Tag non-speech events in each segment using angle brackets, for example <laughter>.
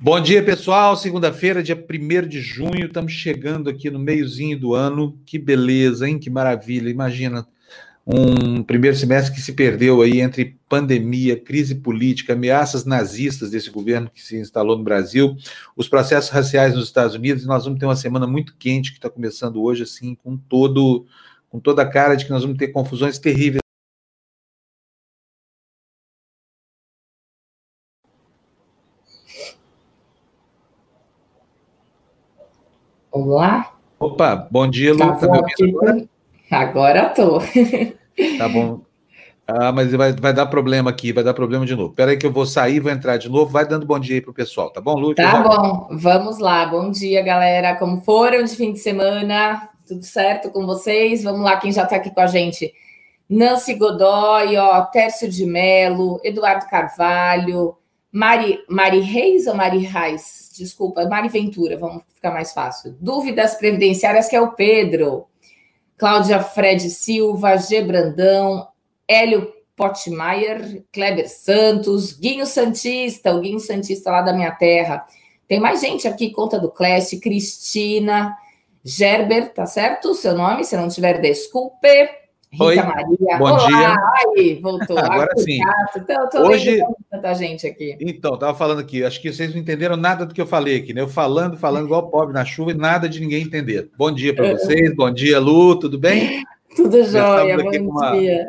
Bom dia, pessoal. Segunda-feira, dia 1 de junho, estamos chegando aqui no meiozinho do ano. Que beleza, hein? Que maravilha. Imagina um primeiro semestre que se perdeu aí entre pandemia, crise política, ameaças nazistas desse governo que se instalou no Brasil, os processos raciais nos Estados Unidos. Nós vamos ter uma semana muito quente que está começando hoje, assim, com todo, com toda a cara de que nós vamos ter confusões terríveis Olá. Opa, bom dia, Lu. Tá, tá agora? agora tô. Tá bom. Ah, mas vai, vai dar problema aqui, vai dar problema de novo. Espera aí que eu vou sair, vou entrar de novo. Vai dando bom dia aí pro pessoal, tá bom, Lu? Tá bom, vamos lá. Bom dia, galera. Como foram de fim de semana? Tudo certo com vocês? Vamos lá, quem já está aqui com a gente. Nancy Godoy, ó, Tércio de Melo, Eduardo Carvalho, Mari, Mari Reis ou Mari Reis? Desculpa, Mari Ventura, vamos ficar mais fácil. Dúvidas previdenciárias, que é o Pedro. Cláudia Fred Silva, G. Brandão, Hélio Potmaier, Kleber Santos, Guinho Santista, o Guinho Santista lá da minha terra. Tem mais gente aqui, conta do Clash, Cristina, Gerber, tá certo seu nome? Se não tiver, desculpe. Rita Oi, Maria. Bom Olá, dia. Ai, voltou. Agora Ai, sim. Então, tô Hoje, tanta gente aqui. Então, estava falando aqui, acho que vocês não entenderam nada do que eu falei aqui, né? Eu falando, falando igual pobre na chuva e nada de ninguém entender. Bom dia para vocês, bom dia, Lu, tudo bem? <laughs> Tudo jóia, bom dia.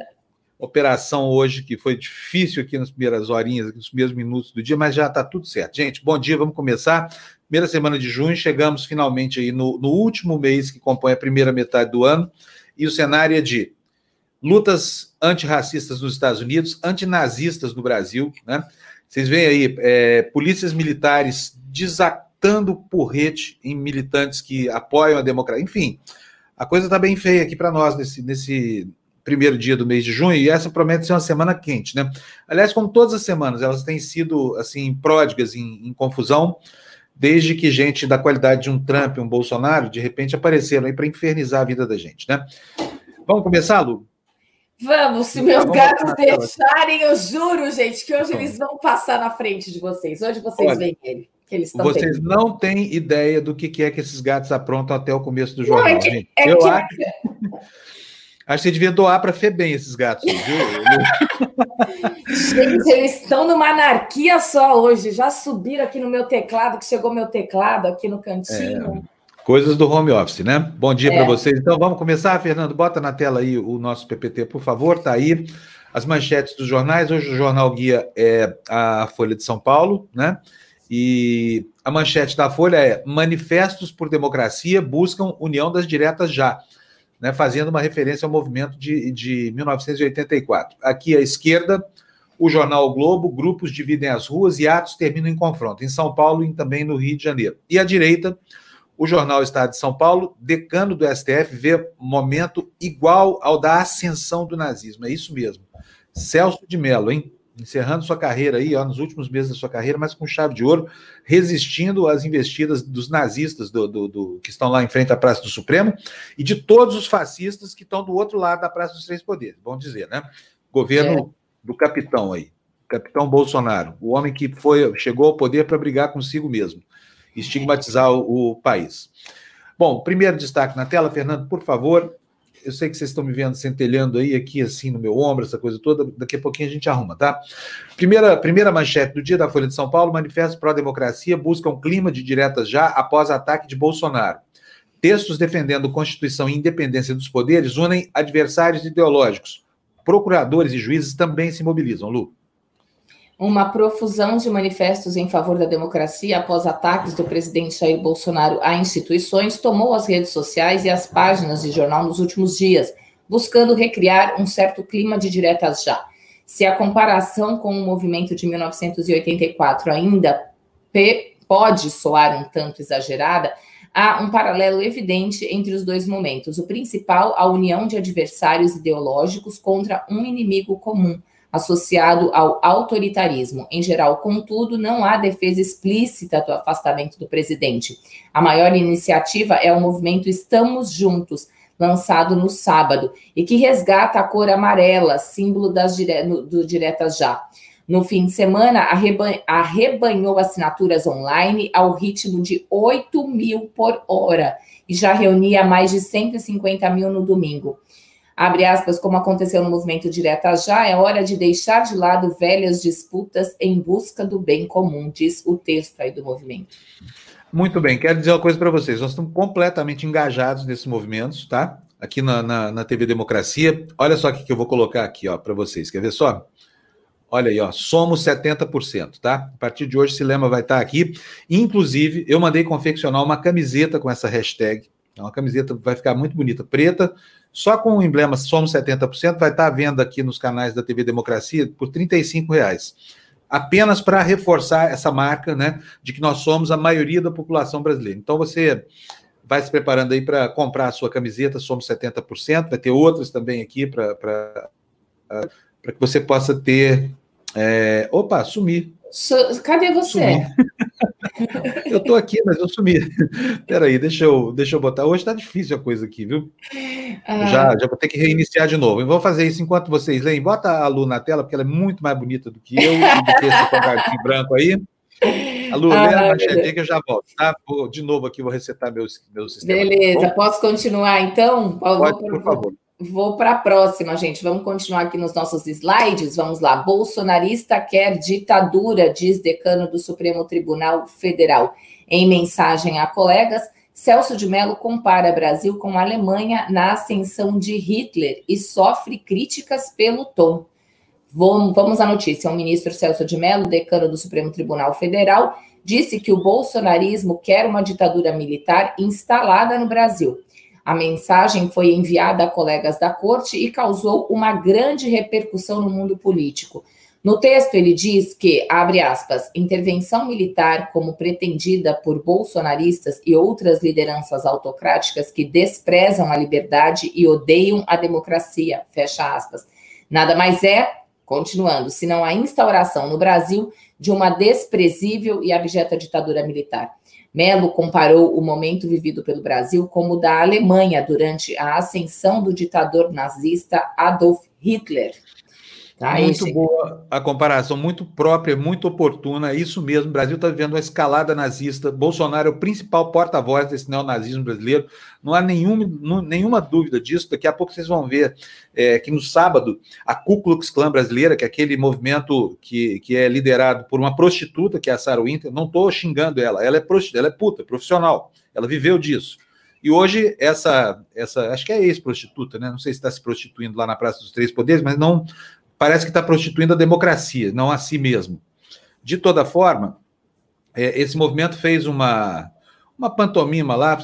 Operação hoje que foi difícil aqui nas primeiras horinhas, nos primeiros minutos do dia, mas já está tudo certo. Gente, bom dia, vamos começar. Primeira semana de junho, chegamos finalmente aí no, no último mês que compõe a primeira metade do ano, e o cenário é de lutas antirracistas nos Estados Unidos, antinazistas no Brasil, né? Vocês veem aí, é, polícias militares desatando porrete em militantes que apoiam a democracia. Enfim, a coisa está bem feia aqui para nós nesse, nesse primeiro dia do mês de junho, e essa promete ser uma semana quente, né? Aliás, como todas as semanas, elas têm sido, assim, pródigas em, em confusão, desde que gente da qualidade de um Trump, um Bolsonaro, de repente apareceram aí para infernizar a vida da gente, né? Vamos começar, Lu? Vamos, se meus gatos deixarem, eu juro, gente, que hoje eles vão passar na frente de vocês. Hoje vocês Olha, veem ele. Que eles vocês bem. não têm ideia do que é que esses gatos aprontam até o começo do jornal, não, é que, gente. É eu que... acho... <laughs> acho que você devia doar para FEBEM esses gatos, viu? gente, eles estão numa anarquia só hoje. Já subiram aqui no meu teclado, que chegou meu teclado aqui no cantinho. É. Coisas do home office, né? Bom dia é. para vocês. Então vamos começar, Fernando. Bota na tela aí o nosso PPT, por favor. Tá aí as manchetes dos jornais. Hoje o jornal guia é a Folha de São Paulo, né? E a manchete da Folha é: Manifestos por Democracia buscam união das diretas já, né? Fazendo uma referência ao movimento de, de 1984. Aqui à esquerda, o jornal o Globo, grupos dividem as ruas e atos terminam em confronto, em São Paulo e também no Rio de Janeiro. E à direita, o jornal Estado de São Paulo, decano do STF, vê momento igual ao da ascensão do nazismo. É isso mesmo. Celso de Mello, hein? Encerrando sua carreira aí, ó, nos últimos meses da sua carreira, mas com chave de ouro, resistindo às investidas dos nazistas do, do, do, que estão lá em frente à Praça do Supremo e de todos os fascistas que estão do outro lado da Praça dos Três Poderes, vamos dizer, né? Governo é. do capitão aí, capitão Bolsonaro, o homem que foi chegou ao poder para brigar consigo mesmo estigmatizar o, o país. Bom, primeiro destaque na tela, Fernando, por favor. Eu sei que vocês estão me vendo centelhando aí, aqui assim no meu ombro, essa coisa toda. Daqui a pouquinho a gente arruma, tá? Primeira, primeira manchete do dia da Folha de São Paulo: Manifesto pró-democracia busca um clima de diretas já após ataque de Bolsonaro. Textos defendendo Constituição e independência dos poderes unem adversários ideológicos. Procuradores e juízes também se mobilizam, Lu uma profusão de manifestos em favor da democracia após ataques do presidente Jair Bolsonaro a instituições tomou as redes sociais e as páginas de jornal nos últimos dias, buscando recriar um certo clima de diretas já. Se a comparação com o movimento de 1984 ainda pode soar um tanto exagerada, há um paralelo evidente entre os dois momentos. O principal, a união de adversários ideológicos contra um inimigo comum associado ao autoritarismo. Em geral, contudo, não há defesa explícita do afastamento do presidente. A maior iniciativa é o movimento Estamos Juntos, lançado no sábado, e que resgata a cor amarela, símbolo das dire... do Diretas Já. No fim de semana, arrebanhou assinaturas online ao ritmo de 8 mil por hora e já reunia mais de 150 mil no domingo. Abre aspas, como aconteceu no movimento Direta Já, é hora de deixar de lado velhas disputas em busca do bem comum, diz o texto aí do movimento. Muito bem, quero dizer uma coisa para vocês. Nós estamos completamente engajados nesses movimentos, tá? Aqui na, na, na TV Democracia. Olha só o que eu vou colocar aqui, ó, para vocês. Quer ver só? Olha aí, ó, somos 70%, tá? A partir de hoje, esse lema vai estar aqui. Inclusive, eu mandei confeccionar uma camiseta com essa hashtag. É uma camiseta vai ficar muito bonita, preta, só com o emblema Somos 70%, vai estar à venda aqui nos canais da TV Democracia por R$ reais. Apenas para reforçar essa marca, né, de que nós somos a maioria da população brasileira. Então, você vai se preparando aí para comprar a sua camiseta Somos 70%, vai ter outras também aqui para que você possa ter é... Opa, sumi. So, cadê você? <laughs> eu estou aqui, mas eu sumi. <laughs> Peraí, deixa eu, deixa eu botar. Hoje está difícil a coisa aqui, viu? Ah. Já, já vou ter que reiniciar de novo. Eu vou fazer isso enquanto vocês leem. Bota a Lu na tela, porque ela é muito mais bonita do que eu e do que esse branco aí. A Lu, ah, lê a manchete que eu já volto, tá? Vou, de novo aqui, vou resetar meu, meu sistema. Beleza, posso continuar então? Pode, por favor. Vou para a próxima, gente. Vamos continuar aqui nos nossos slides. Vamos lá. Bolsonarista quer ditadura, diz decano do Supremo Tribunal Federal. Em mensagem a colegas, Celso de Mello compara Brasil com Alemanha na ascensão de Hitler e sofre críticas pelo tom. Vamos à notícia. O ministro Celso de Mello, decano do Supremo Tribunal Federal, disse que o bolsonarismo quer uma ditadura militar instalada no Brasil. A mensagem foi enviada a colegas da corte e causou uma grande repercussão no mundo político. No texto, ele diz que, abre aspas, intervenção militar como pretendida por bolsonaristas e outras lideranças autocráticas que desprezam a liberdade e odeiam a democracia, fecha aspas. Nada mais é, continuando, senão a instauração no Brasil de uma desprezível e abjeta ditadura militar. Melo comparou o momento vivido pelo Brasil como o da Alemanha durante a ascensão do ditador nazista Adolf Hitler. Tá, muito esse... boa a comparação, muito própria, muito oportuna. Isso mesmo, o Brasil está vivendo uma escalada nazista. Bolsonaro é o principal porta-voz desse neonazismo brasileiro. Não há nenhuma, nenhuma dúvida disso. Daqui a pouco vocês vão ver é, que no sábado, a Ku Klux Klan brasileira, que é aquele movimento que, que é liderado por uma prostituta, que é a Sarah Winter, não estou xingando ela, ela é prostituta, ela é puta, profissional. Ela viveu disso. E hoje, essa, essa acho que é ex-prostituta, né? Não sei se está se prostituindo lá na Praça dos Três Poderes, mas não parece que está prostituindo a democracia, não a si mesmo. De toda forma, é, esse movimento fez uma, uma pantomima lá,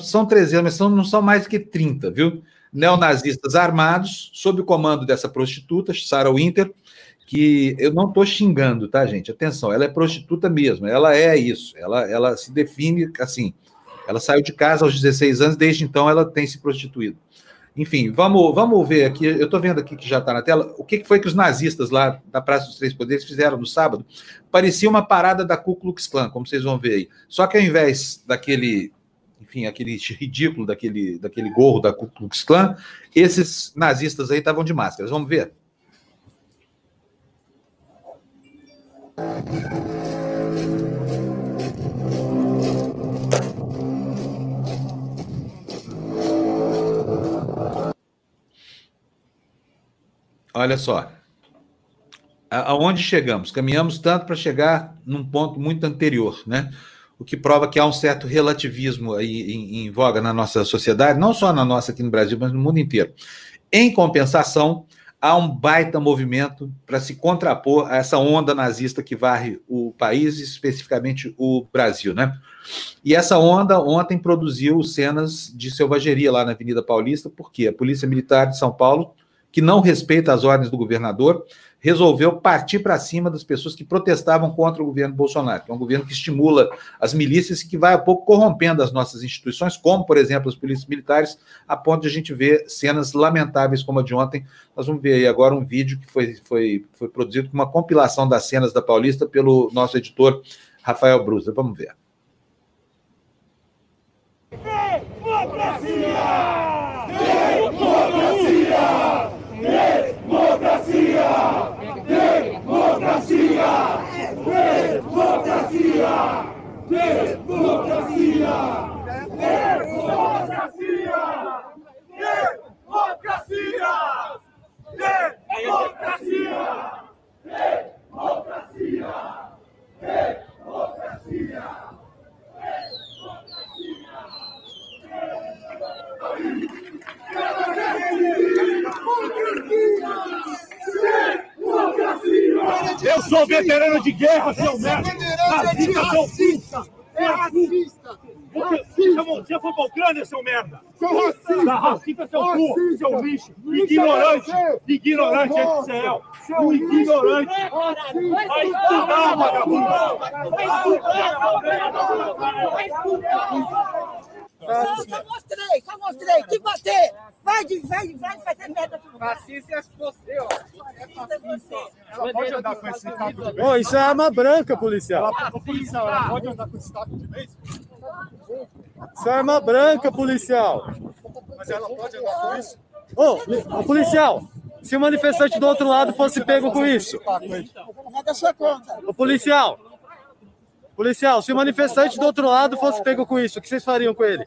são 300, mas são, não são mais que 30, viu? Neonazistas armados, sob o comando dessa prostituta, Sarah Winter, que eu não estou xingando, tá, gente? Atenção, ela é prostituta mesmo, ela é isso, ela, ela se define assim. Ela saiu de casa aos 16 anos, desde então ela tem se prostituído. Enfim, vamos, vamos ver aqui. Eu estou vendo aqui que já está na tela. O que foi que os nazistas lá da Praça dos Três Poderes fizeram no sábado? Parecia uma parada da Ku Klux Klan, como vocês vão ver aí. Só que ao invés daquele, enfim, aquele <laughs> ridículo daquele, daquele gorro da Ku Klux Klan, esses nazistas aí estavam de máscaras. Vamos ver? Olha só. Aonde chegamos? Caminhamos tanto para chegar num ponto muito anterior, né? O que prova que há um certo relativismo aí em, em voga na nossa sociedade, não só na nossa aqui no Brasil, mas no mundo inteiro. Em compensação, há um baita movimento para se contrapor a essa onda nazista que varre o país, especificamente o Brasil, né? E essa onda ontem produziu cenas de selvageria lá na Avenida Paulista, porque a Polícia Militar de São Paulo que não respeita as ordens do governador, resolveu partir para cima das pessoas que protestavam contra o governo Bolsonaro, que é um governo que estimula as milícias e que vai a pouco corrompendo as nossas instituições, como, por exemplo, as polícias militares, a ponto de a gente ver cenas lamentáveis como a de ontem. Nós vamos ver aí agora um vídeo que foi, foi, foi produzido com uma compilação das cenas da Paulista pelo nosso editor Rafael Brusa. Vamos ver. Democracia! Democracia! Democracia! Democracia! Eu sou veterano de guerra, seu merda! Racista, seu racista! É racista! Você foi pra Ucrânia, seu merda! Sou racista! Racista, seu cu, seu lixo! Ignorante! Ignorante é de céu! Seu ignorante! Vai estudar, vagabundo! Vai estudar! Vai estudar! Só, só mostrei, só mostrei. Que bater. Vai, de, vai, vai fazer merda. Fascista é você, ó. É você. Ela pode andar com esse taco de vez? isso é arma branca, policial. Ela, policial, ela pode andar com esse taco de vez? Isso é arma branca, policial. Mas ela pode andar com isso? Ô, oh, policial, se o manifestante do outro lado fosse pego com isso. É da sua conta. Ô, policial, Policial, se o manifestante do outro lado fosse pego com isso, o que vocês fariam com ele?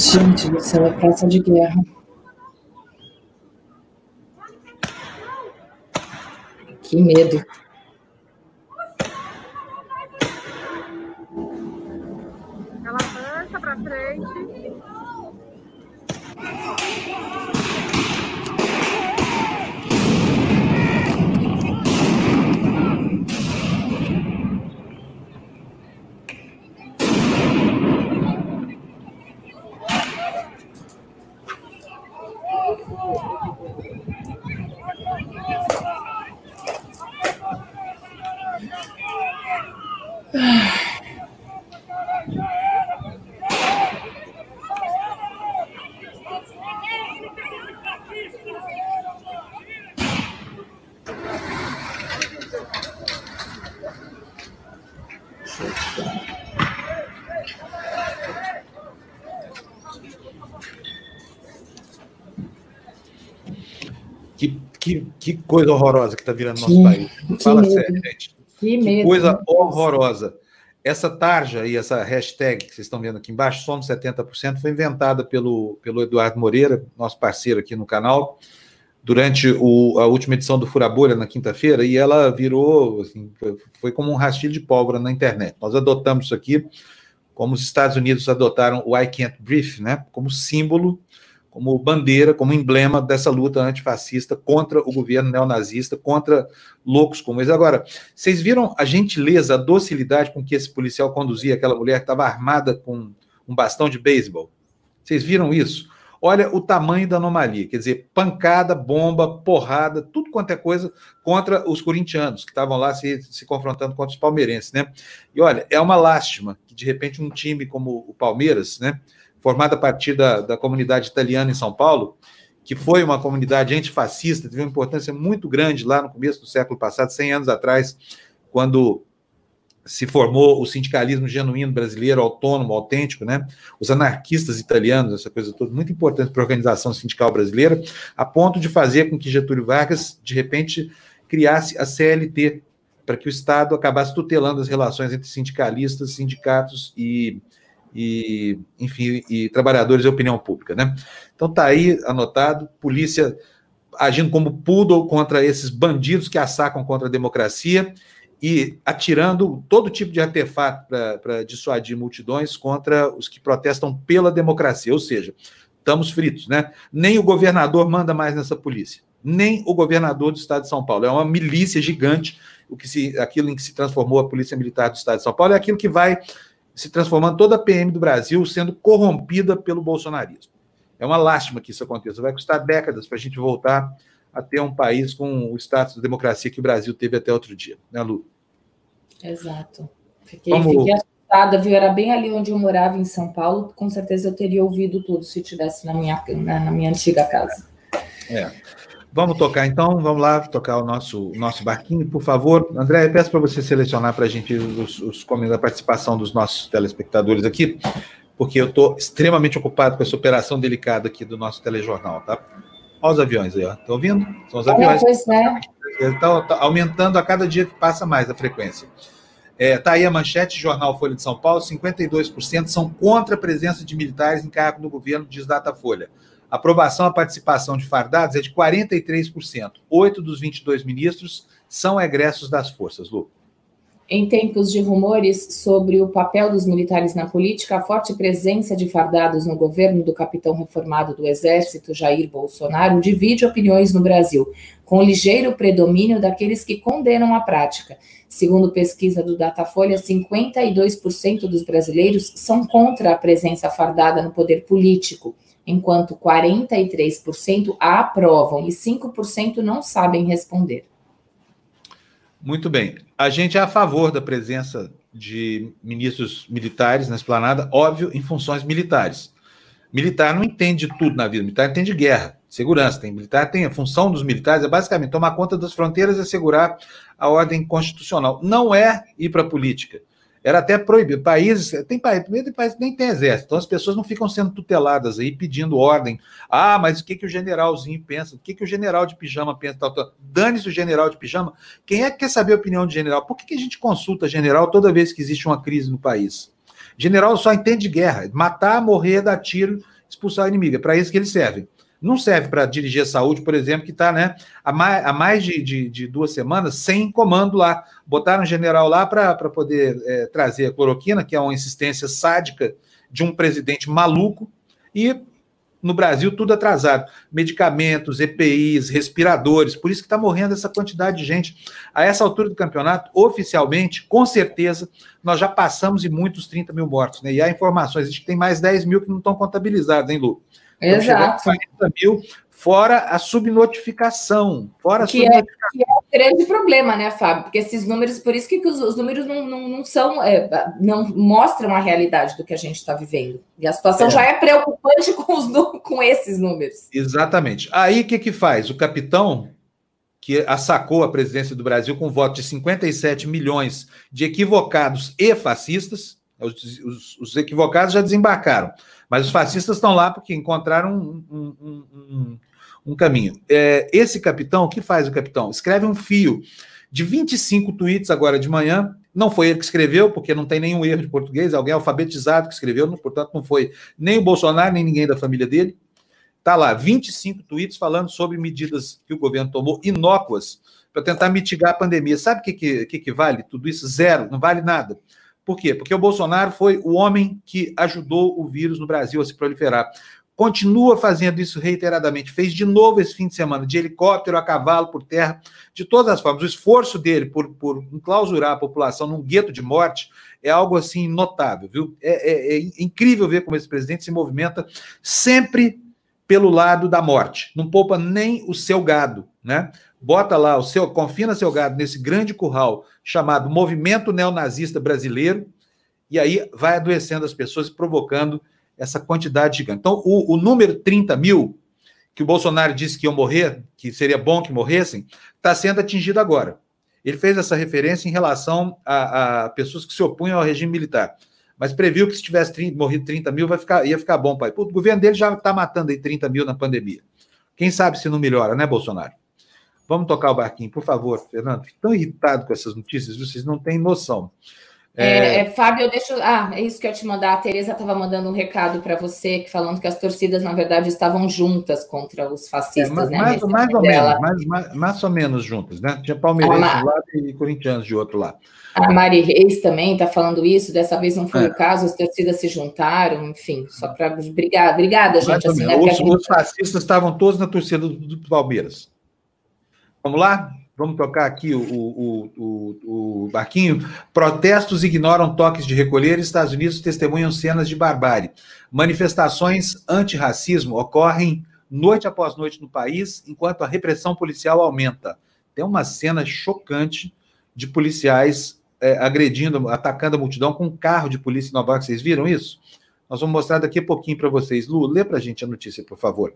Gente do céu, é praça de guerra. Que medo. Ela avança para frente. Que, que coisa horrorosa que está virando que, nosso país. Fala medo. sério, gente. Que, que coisa horrorosa. Essa tarja e essa hashtag que vocês estão vendo aqui embaixo, somos 70%, foi inventada pelo, pelo Eduardo Moreira, nosso parceiro aqui no canal, durante o, a última edição do Furabolha, na quinta-feira, e ela virou, assim, foi como um rastilho de pólvora na internet. Nós adotamos isso aqui, como os Estados Unidos adotaram o I Can't Breathe, né, como símbolo como bandeira, como emblema dessa luta antifascista contra o governo neonazista, contra loucos como eles. Agora, vocês viram a gentileza, a docilidade com que esse policial conduzia aquela mulher que estava armada com um bastão de beisebol? Vocês viram isso? Olha o tamanho da anomalia, quer dizer, pancada, bomba, porrada, tudo quanto é coisa contra os corintianos que estavam lá se, se confrontando contra os palmeirenses, né? E olha, é uma lástima que de repente um time como o Palmeiras, né? Formada a partir da, da comunidade italiana em São Paulo, que foi uma comunidade antifascista, teve uma importância muito grande lá no começo do século passado, 100 anos atrás, quando se formou o sindicalismo genuíno brasileiro, autônomo, autêntico, né? Os anarquistas italianos, essa coisa toda, muito importante para a organização sindical brasileira, a ponto de fazer com que Getúlio Vargas, de repente, criasse a CLT, para que o Estado acabasse tutelando as relações entre sindicalistas, sindicatos e e, enfim, e trabalhadores e opinião pública, né? Então tá aí anotado, polícia agindo como poodle contra esses bandidos que assacam contra a democracia e atirando todo tipo de artefato para dissuadir multidões contra os que protestam pela democracia, ou seja, estamos fritos, né? Nem o governador manda mais nessa polícia, nem o governador do estado de São Paulo. É uma milícia gigante, o que se, aquilo em que se transformou a Polícia Militar do estado de São Paulo é aquilo que vai se transformando toda a PM do Brasil sendo corrompida pelo bolsonarismo. É uma lástima que isso aconteça. Vai custar décadas para a gente voltar a ter um país com o status de democracia que o Brasil teve até outro dia, né, Lu? Exato. Fiquei, Vamos... fiquei assustada, viu? Era bem ali onde eu morava, em São Paulo. Com certeza eu teria ouvido tudo se tivesse na minha, na, na minha antiga casa. É. Vamos tocar então, vamos lá tocar o nosso, nosso barquinho, por favor. André, eu peço para você selecionar para a gente os, os comentários da participação dos nossos telespectadores aqui, porque eu estou extremamente ocupado com essa operação delicada aqui do nosso telejornal, tá? Olha os aviões aí, ó. Estão ouvindo? São os aviões. É, pois é. Estão tá aumentando a cada dia que passa mais a frequência. É, tá aí a manchete, Jornal Folha de São Paulo, 52% são contra a presença de militares em cargo no governo, diz Datafolha. A aprovação à participação de fardados é de 43%. Oito dos 22 ministros são egressos das forças, Lu. Em tempos de rumores sobre o papel dos militares na política, a forte presença de fardados no governo do capitão reformado do Exército, Jair Bolsonaro, divide opiniões no Brasil, com ligeiro predomínio daqueles que condenam a prática. Segundo pesquisa do Datafolha, 52% dos brasileiros são contra a presença fardada no poder político, enquanto 43% a aprovam e 5% não sabem responder. Muito bem. A gente é a favor da presença de ministros militares na esplanada, óbvio, em funções militares. Militar não entende tudo na vida, militar entende guerra, segurança. Tem militar, tem a função dos militares é basicamente tomar conta das fronteiras e assegurar a ordem constitucional. Não é ir para a política era até proibido. Países, tem país, tem país que nem tem exército, então as pessoas não ficam sendo tuteladas aí, pedindo ordem. Ah, mas o que, que o generalzinho pensa? O que, que o general de pijama pensa? Tal, tal. Dane-se o general de pijama. Quem é que quer saber a opinião do general? Por que, que a gente consulta general toda vez que existe uma crise no país? General só entende guerra, matar, morrer, dar tiro, expulsar o inimigo. É para isso que eles servem. Não serve para dirigir a saúde, por exemplo, que está né, há mais, há mais de, de, de, duas semanas sem comando lá. Botaram um general lá para poder é, trazer a cloroquina, que é uma insistência sádica de um presidente maluco, e no Brasil tudo atrasado. Medicamentos, EPIs, respiradores, por isso que está morrendo essa quantidade de gente. A essa altura do campeonato, oficialmente, com certeza, nós já passamos e muitos 30 mil mortos. Né? E há informações, a gente tem mais 10 mil que não estão contabilizados, hein, Lu? Então, Exato. 40 mil, fora a subnotificação. Fora a que, subnotificação. É, que é um grande problema, né, Fábio? Porque esses números, por isso que os, os números não, não, não são, é, não mostram a realidade do que a gente está vivendo. E a situação é. já é preocupante <laughs> com, os, com esses números. Exatamente. Aí o que, que faz? O capitão que assacou a presidência do Brasil com voto de 57 milhões de equivocados e fascistas. Os, os, os equivocados já desembarcaram. Mas os fascistas estão lá porque encontraram um, um, um, um caminho. É, esse capitão, o que faz o capitão? Escreve um fio de 25 tweets agora de manhã. Não foi ele que escreveu, porque não tem nenhum erro de português, alguém alfabetizado que escreveu, portanto, não foi nem o Bolsonaro, nem ninguém da família dele. Está lá, 25 tweets falando sobre medidas que o governo tomou inócuas para tentar mitigar a pandemia. Sabe o que, que, que, vale tudo isso? Zero, não vale nada. Por quê? Porque o Bolsonaro foi o homem que ajudou o vírus no Brasil a se proliferar. Continua fazendo isso reiteradamente. Fez de novo esse fim de semana, de helicóptero, a cavalo, por terra, de todas as formas. O esforço dele por, por enclausurar a população num gueto de morte é algo assim notável, viu? É, é, é incrível ver como esse presidente se movimenta sempre pelo lado da morte. Não poupa nem o seu gado, né? Bota lá o seu, confina seu gado nesse grande curral chamado Movimento Neonazista Brasileiro, e aí vai adoecendo as pessoas e provocando essa quantidade gigante. Então, o, o número 30 mil, que o Bolsonaro disse que iam morrer, que seria bom que morressem, está sendo atingido agora. Ele fez essa referência em relação a, a, pessoas que se opunham ao regime militar. Mas previu que se tivesse 30, morrido 30 mil, vai ficar, ia ficar bom, pai. o governo dele já está matando aí 30 mil na pandemia. Quem sabe se não melhora, né, Bolsonaro? Vamos tocar o barquinho, por favor, Fernando. Fico tão irritado com essas notícias, vocês não têm noção. É... É, Fábio, eu deixo. Ah, é isso que eu te mandar. A Tereza estava mandando um recado para você, falando que as torcidas, na verdade, estavam juntas contra os fascistas, é, mais, né? Mais, mais ou menos, mais, mais, mais, ou menos juntas, né? Tinha palmeirenses ah, de um lado e corintianos de outro lado. A Mari Reis também está falando isso, dessa vez não foi é. o caso, as torcidas se juntaram, enfim, só para brigar. Obrigada, gente. Assim, né, os, gente... os, fascistas estavam todos na torcida do, do Palmeiras. Vamos lá? Vamos tocar aqui o, o, o, o, barquinho. Protestos ignoram toques de recolher. Estados Unidos testemunham cenas de barbárie. Manifestações antirracismo ocorrem noite após noite no país, enquanto a repressão policial aumenta. Tem uma cena chocante de policiais é, agredindo, atacando a multidão com um carro de polícia em Nova York. Vocês viram isso? Nós vamos mostrar daqui a pouquinho para vocês. Lu, lê para a gente a notícia, por favor.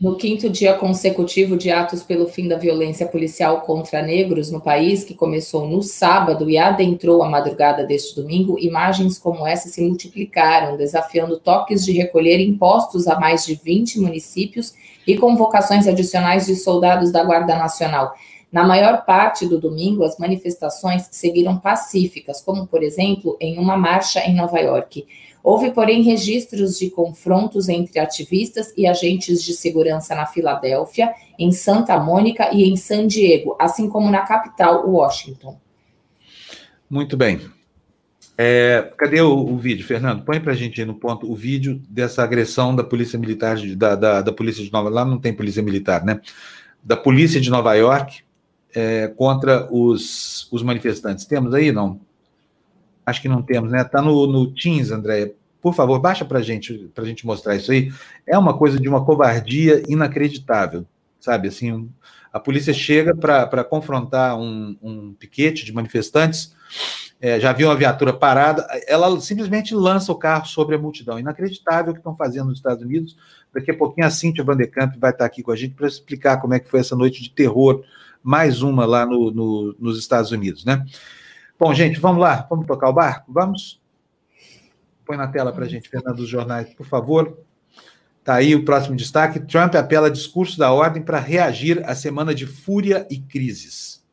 No quinto dia consecutivo de atos pelo fim da violência policial contra negros no país, que começou no sábado e adentrou a madrugada deste domingo, imagens como essa se multiplicaram, desafiando toques de recolher impostos a mais de 20 municípios e convocações adicionais de soldados da Guarda Nacional. Na maior parte do domingo, as manifestações seguiram pacíficas, como, por exemplo, em uma marcha em Nova York. Houve, porém, registros de confrontos entre ativistas e agentes de segurança na Filadélfia, em Santa Mônica e em San Diego, assim como na capital, Washington. Muito bem. É, cadê o, o, vídeo, Fernando? Põe para a gente no ponto o vídeo dessa agressão da polícia militar, da, da, da polícia de Nova Lá não tem polícia militar, né? Da polícia de Nova York é, contra os, os manifestantes. Temos aí, não? Acho que não temos, né? Está no, no Teams, André. Por favor, baixa para gente, a gente mostrar isso aí. É uma coisa de uma covardia inacreditável, sabe? Assim, a polícia chega para confrontar um, um, piquete de manifestantes, é, já viu uma viatura parada, ela simplesmente lança o carro sobre a multidão. Inacreditável o que estão fazendo nos Estados Unidos. Daqui a pouquinho a Cíntia Vanderkamp vai estar aqui com a gente para explicar como é que foi essa noite de terror, mais uma lá no, no, nos Estados Unidos, né? Bom, gente, vamos lá, vamos tocar o barco? Vamos? Põe na tela para a gente, Fernando, dos jornais, por favor. Está aí o próximo destaque. Trump apela a discurso da ordem para reagir à semana de fúria e crises.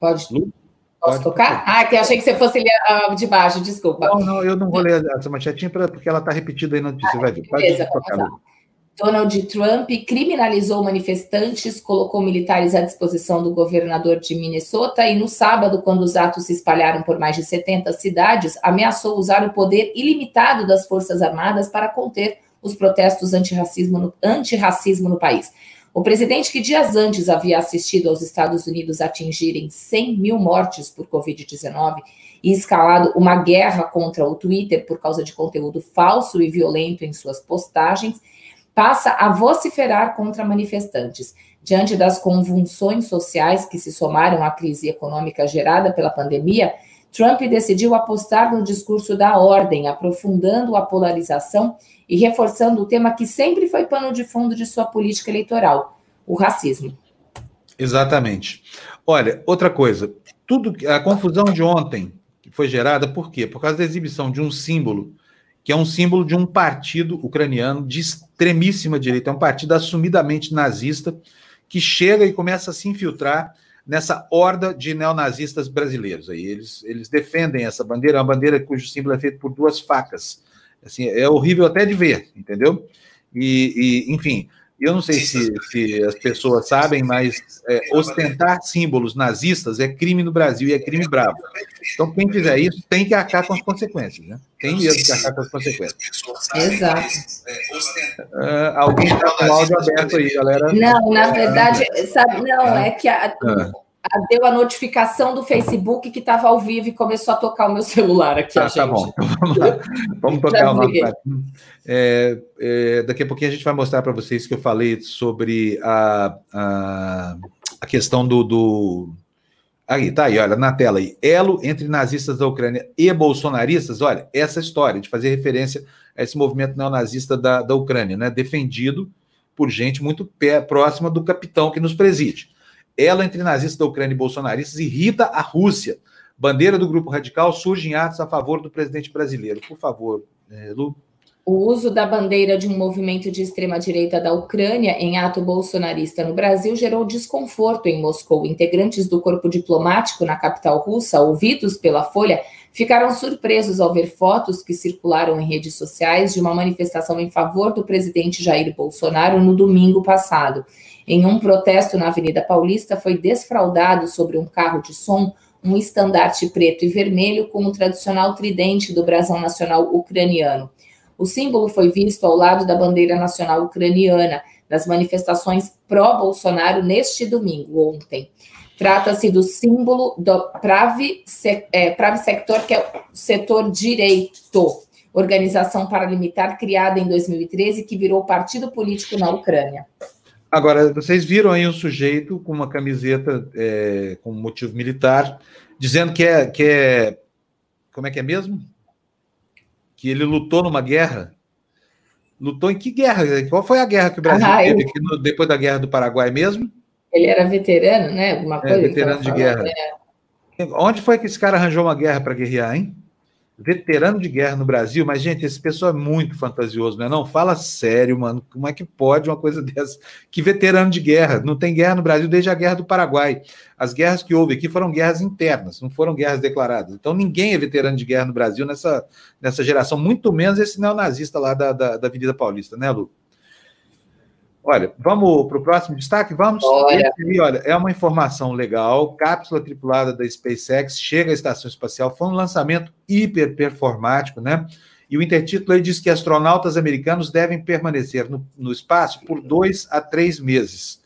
Pode. Lu? Posso Pode tocar? Ah, que achei que você fosse ler uh, de baixo, desculpa. Não, não, eu não vou ler essa manchetinha porque ela está repetida aí na notícia. Ah, vai ver. Pode beleza, tocar, Donald Trump criminalizou manifestantes, colocou militares à disposição do governador de Minnesota e, no sábado, quando os atos se espalharam por mais de 70 cidades, ameaçou usar o poder ilimitado das Forças Armadas para conter os protestos antirracismo no, antirracismo no país. O presidente, que dias antes havia assistido aos Estados Unidos atingirem 100 mil mortes por Covid-19 e escalado uma guerra contra o Twitter por causa de conteúdo falso e violento em suas postagens, passa a vociferar contra manifestantes. Diante das convulsões sociais que se somaram à crise econômica gerada pela pandemia, Trump decidiu apostar no discurso da ordem, aprofundando a polarização e reforçando o tema que sempre foi pano de fundo de sua política eleitoral: o racismo. Exatamente. Olha, outra coisa, tudo a confusão de ontem foi gerada por quê? Por causa da exibição de um símbolo que é um símbolo de um partido ucraniano de extremíssima direita, é um partido assumidamente nazista, que chega e começa a se infiltrar nessa horda de neonazistas brasileiros. Aí eles, eles defendem essa bandeira, uma bandeira cujo símbolo é feito por duas facas. Assim, é horrível até de ver, entendeu? E, e enfim, eu não sei se, se as pessoas sabem, mas é, ostentar símbolos nazistas é crime no Brasil e é crime bravo. Então, quem fizer isso tem que arcar com as consequências, né? Tem mesmo que arcar com as consequências. Exato. Uh, alguém está com o áudio aberto aí, galera? Não, na verdade, sabe, não, é que a, ah deu a notificação do Facebook que estava ao vivo e começou a tocar o meu celular aqui. Ah, tá bom, então, <laughs> vamos lá. Vamos tocar o nosso é, é, Daqui a pouquinho a gente vai mostrar para vocês que eu falei sobre a, a, a questão do, do. Aí, tá aí, olha, na tela aí. Elo entre nazistas da Ucrânia e bolsonaristas, olha, essa história de fazer referência a esse movimento neonazista da, da Ucrânia, né? Defendido por gente muito pé, próxima do capitão que nos preside. Ela entre nazistas da Ucrânia e bolsonaristas irrita a Rússia. Bandeira do grupo radical surge em atos a favor do presidente brasileiro. Por favor, é, Lu. O uso da bandeira de um movimento de extrema-direita da Ucrânia em ato bolsonarista no Brasil gerou desconforto em Moscou. Integrantes do corpo diplomático na capital russa, ouvidos pela Folha, ficaram surpresos ao ver fotos que circularam em redes sociais de uma manifestação em favor do presidente Jair Bolsonaro no domingo passado. Em um protesto na Avenida Paulista, foi desfraudado sobre um carro de som um estandarte preto e vermelho com o tradicional tridente do brasão nacional ucraniano. O símbolo foi visto ao lado da bandeira nacional ucraniana nas manifestações pró-Bolsonaro neste domingo, ontem. Trata-se do símbolo do Pravi, é, Sector, que é o setor direito. organização paramilitar criada em 2013 que virou partido político na Ucrânia. Agora, vocês viram aí um sujeito com uma camiseta é, com motivo militar, dizendo que é, que é. Como é que é mesmo? Que ele lutou numa guerra. Lutou em que guerra? Qual foi a guerra que o Brasil ah, teve no, depois da guerra do Paraguai mesmo? Ele era veterano, né? Alguma é, coisa. É, veterano de guerra. Né? Onde foi que esse cara arranjou uma guerra para guerrear, hein? Veterano de guerra no Brasil, mas, gente, esse pessoal é muito fantasioso, né? Não fala sério, mano. Como é que pode uma coisa <laughs> dessa? Que veterano de guerra? Não tem guerra no Brasil desde a guerra do Paraguai. As guerras que houve aqui foram guerras internas, não foram guerras declaradas. Então, ninguém é veterano de guerra no Brasil nessa, nessa geração, muito menos esse neonazista lá da, da, da Avenida Paulista, né, Lu? Olha, vamos para o próximo destaque? Vamos? Olha. Esse, olha, é uma informação legal. Cápsula tripulada da SpaceX chega à estação espacial. Foi um lançamento hiper performático, né? E o intertítulo aí diz que astronautas americanos devem permanecer no, no espaço por dois a três meses.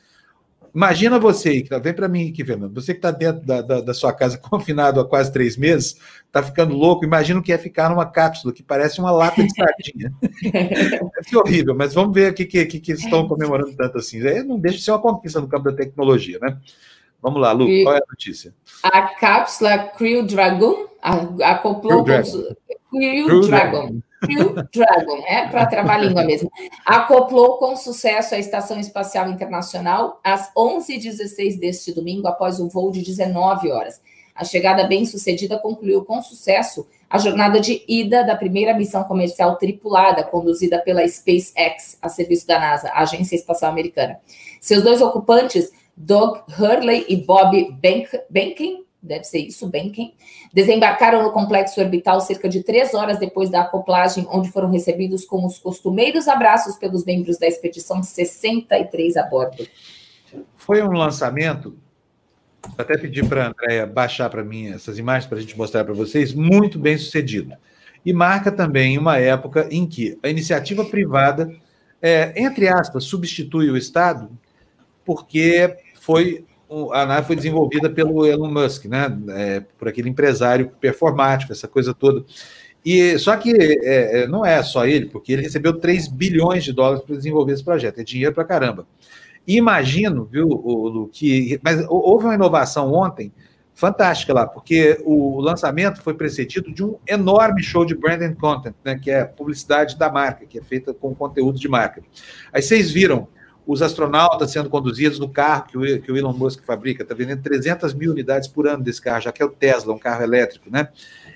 Imagina você, tá, vem para mim aqui, Fernando, você que está dentro da, da, da, sua casa <laughs> confinado há quase três meses, está ficando louco, imagina o que é ficar numa cápsula que parece uma lata de sardinha. <laughs> é horrível, mas vamos ver o que, que, que, estão comemorando tanto assim. É, não deixa de ser uma conquista no campo da tecnologia, né? Vamos lá, Lu, qual é a notícia? A cápsula Crew Dragon acoplou... Crew Dragon. Crew, Dragon. Crew Dragon, é para travar a língua mesmo, acoplou com sucesso a Estação Espacial Internacional às 11h16 deste domingo, após o voo de 19 horas. A chegada bem-sucedida concluiu com sucesso a jornada de ida da primeira missão comercial tripulada, conduzida pela SpaceX, a serviço da NASA, a Agência Espacial Americana. Seus dois ocupantes, Doug Hurley e Bob Benkin, deve ser isso, Benken, desembarcaram no complexo orbital cerca de três horas depois da acoplagem, onde foram recebidos com os costumeiros abraços pelos membros da expedição 63 a bordo. Foi um lançamento, até pedi para a Andréia baixar para mim essas imagens para a gente mostrar para vocês, muito bem sucedido. E marca também uma época em que a iniciativa privada, é, entre aspas, substitui o Estado, porque foi a nave foi desenvolvida pelo Elon Musk, né? É, por aquele empresário performático, essa coisa toda. E só que é, é não é só ele, porque ele recebeu 3 bilhões de dólares para desenvolver esse projeto. É dinheiro para caramba. E imagino, viu, Lu, que. Mas houve uma inovação ontem fantástica lá, porque o lançamento foi precedido de um enorme show de branding content, né, que é publicidade da marca, que é feita com conteúdo de marca. Aí vocês viram os astronautas sendo conduzidos no carro que o, que o Elon Musk fabrica, está vendendo 300 mil unidades por ano desse carro, já que é o Tesla, um carro elétrico, né?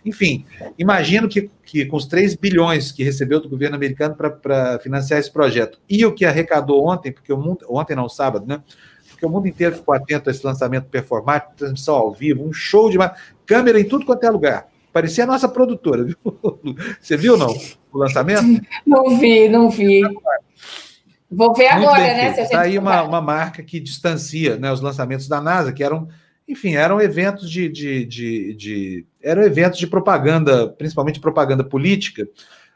Enfim, imagino que, que com os 3 bilhões que recebeu do governo americano para financiar esse projeto e o que arrecadou ontem, porque o mundo, ontem não, sábado, né? Porque o mundo inteiro ficou atento a esse lançamento performático, transmissão ao vivo, um show de câmera em tudo quanto é lugar. Parecia a nossa produtora, viu? <laughs> Você viu não? O lançamento? Não vi, não vi. Vou ver agora, né? Está aí uma, uma marca que distancia né, os lançamentos da NASA, que eram, enfim, eram eventos de, de, de, de, eram eventos de propaganda, principalmente propaganda política,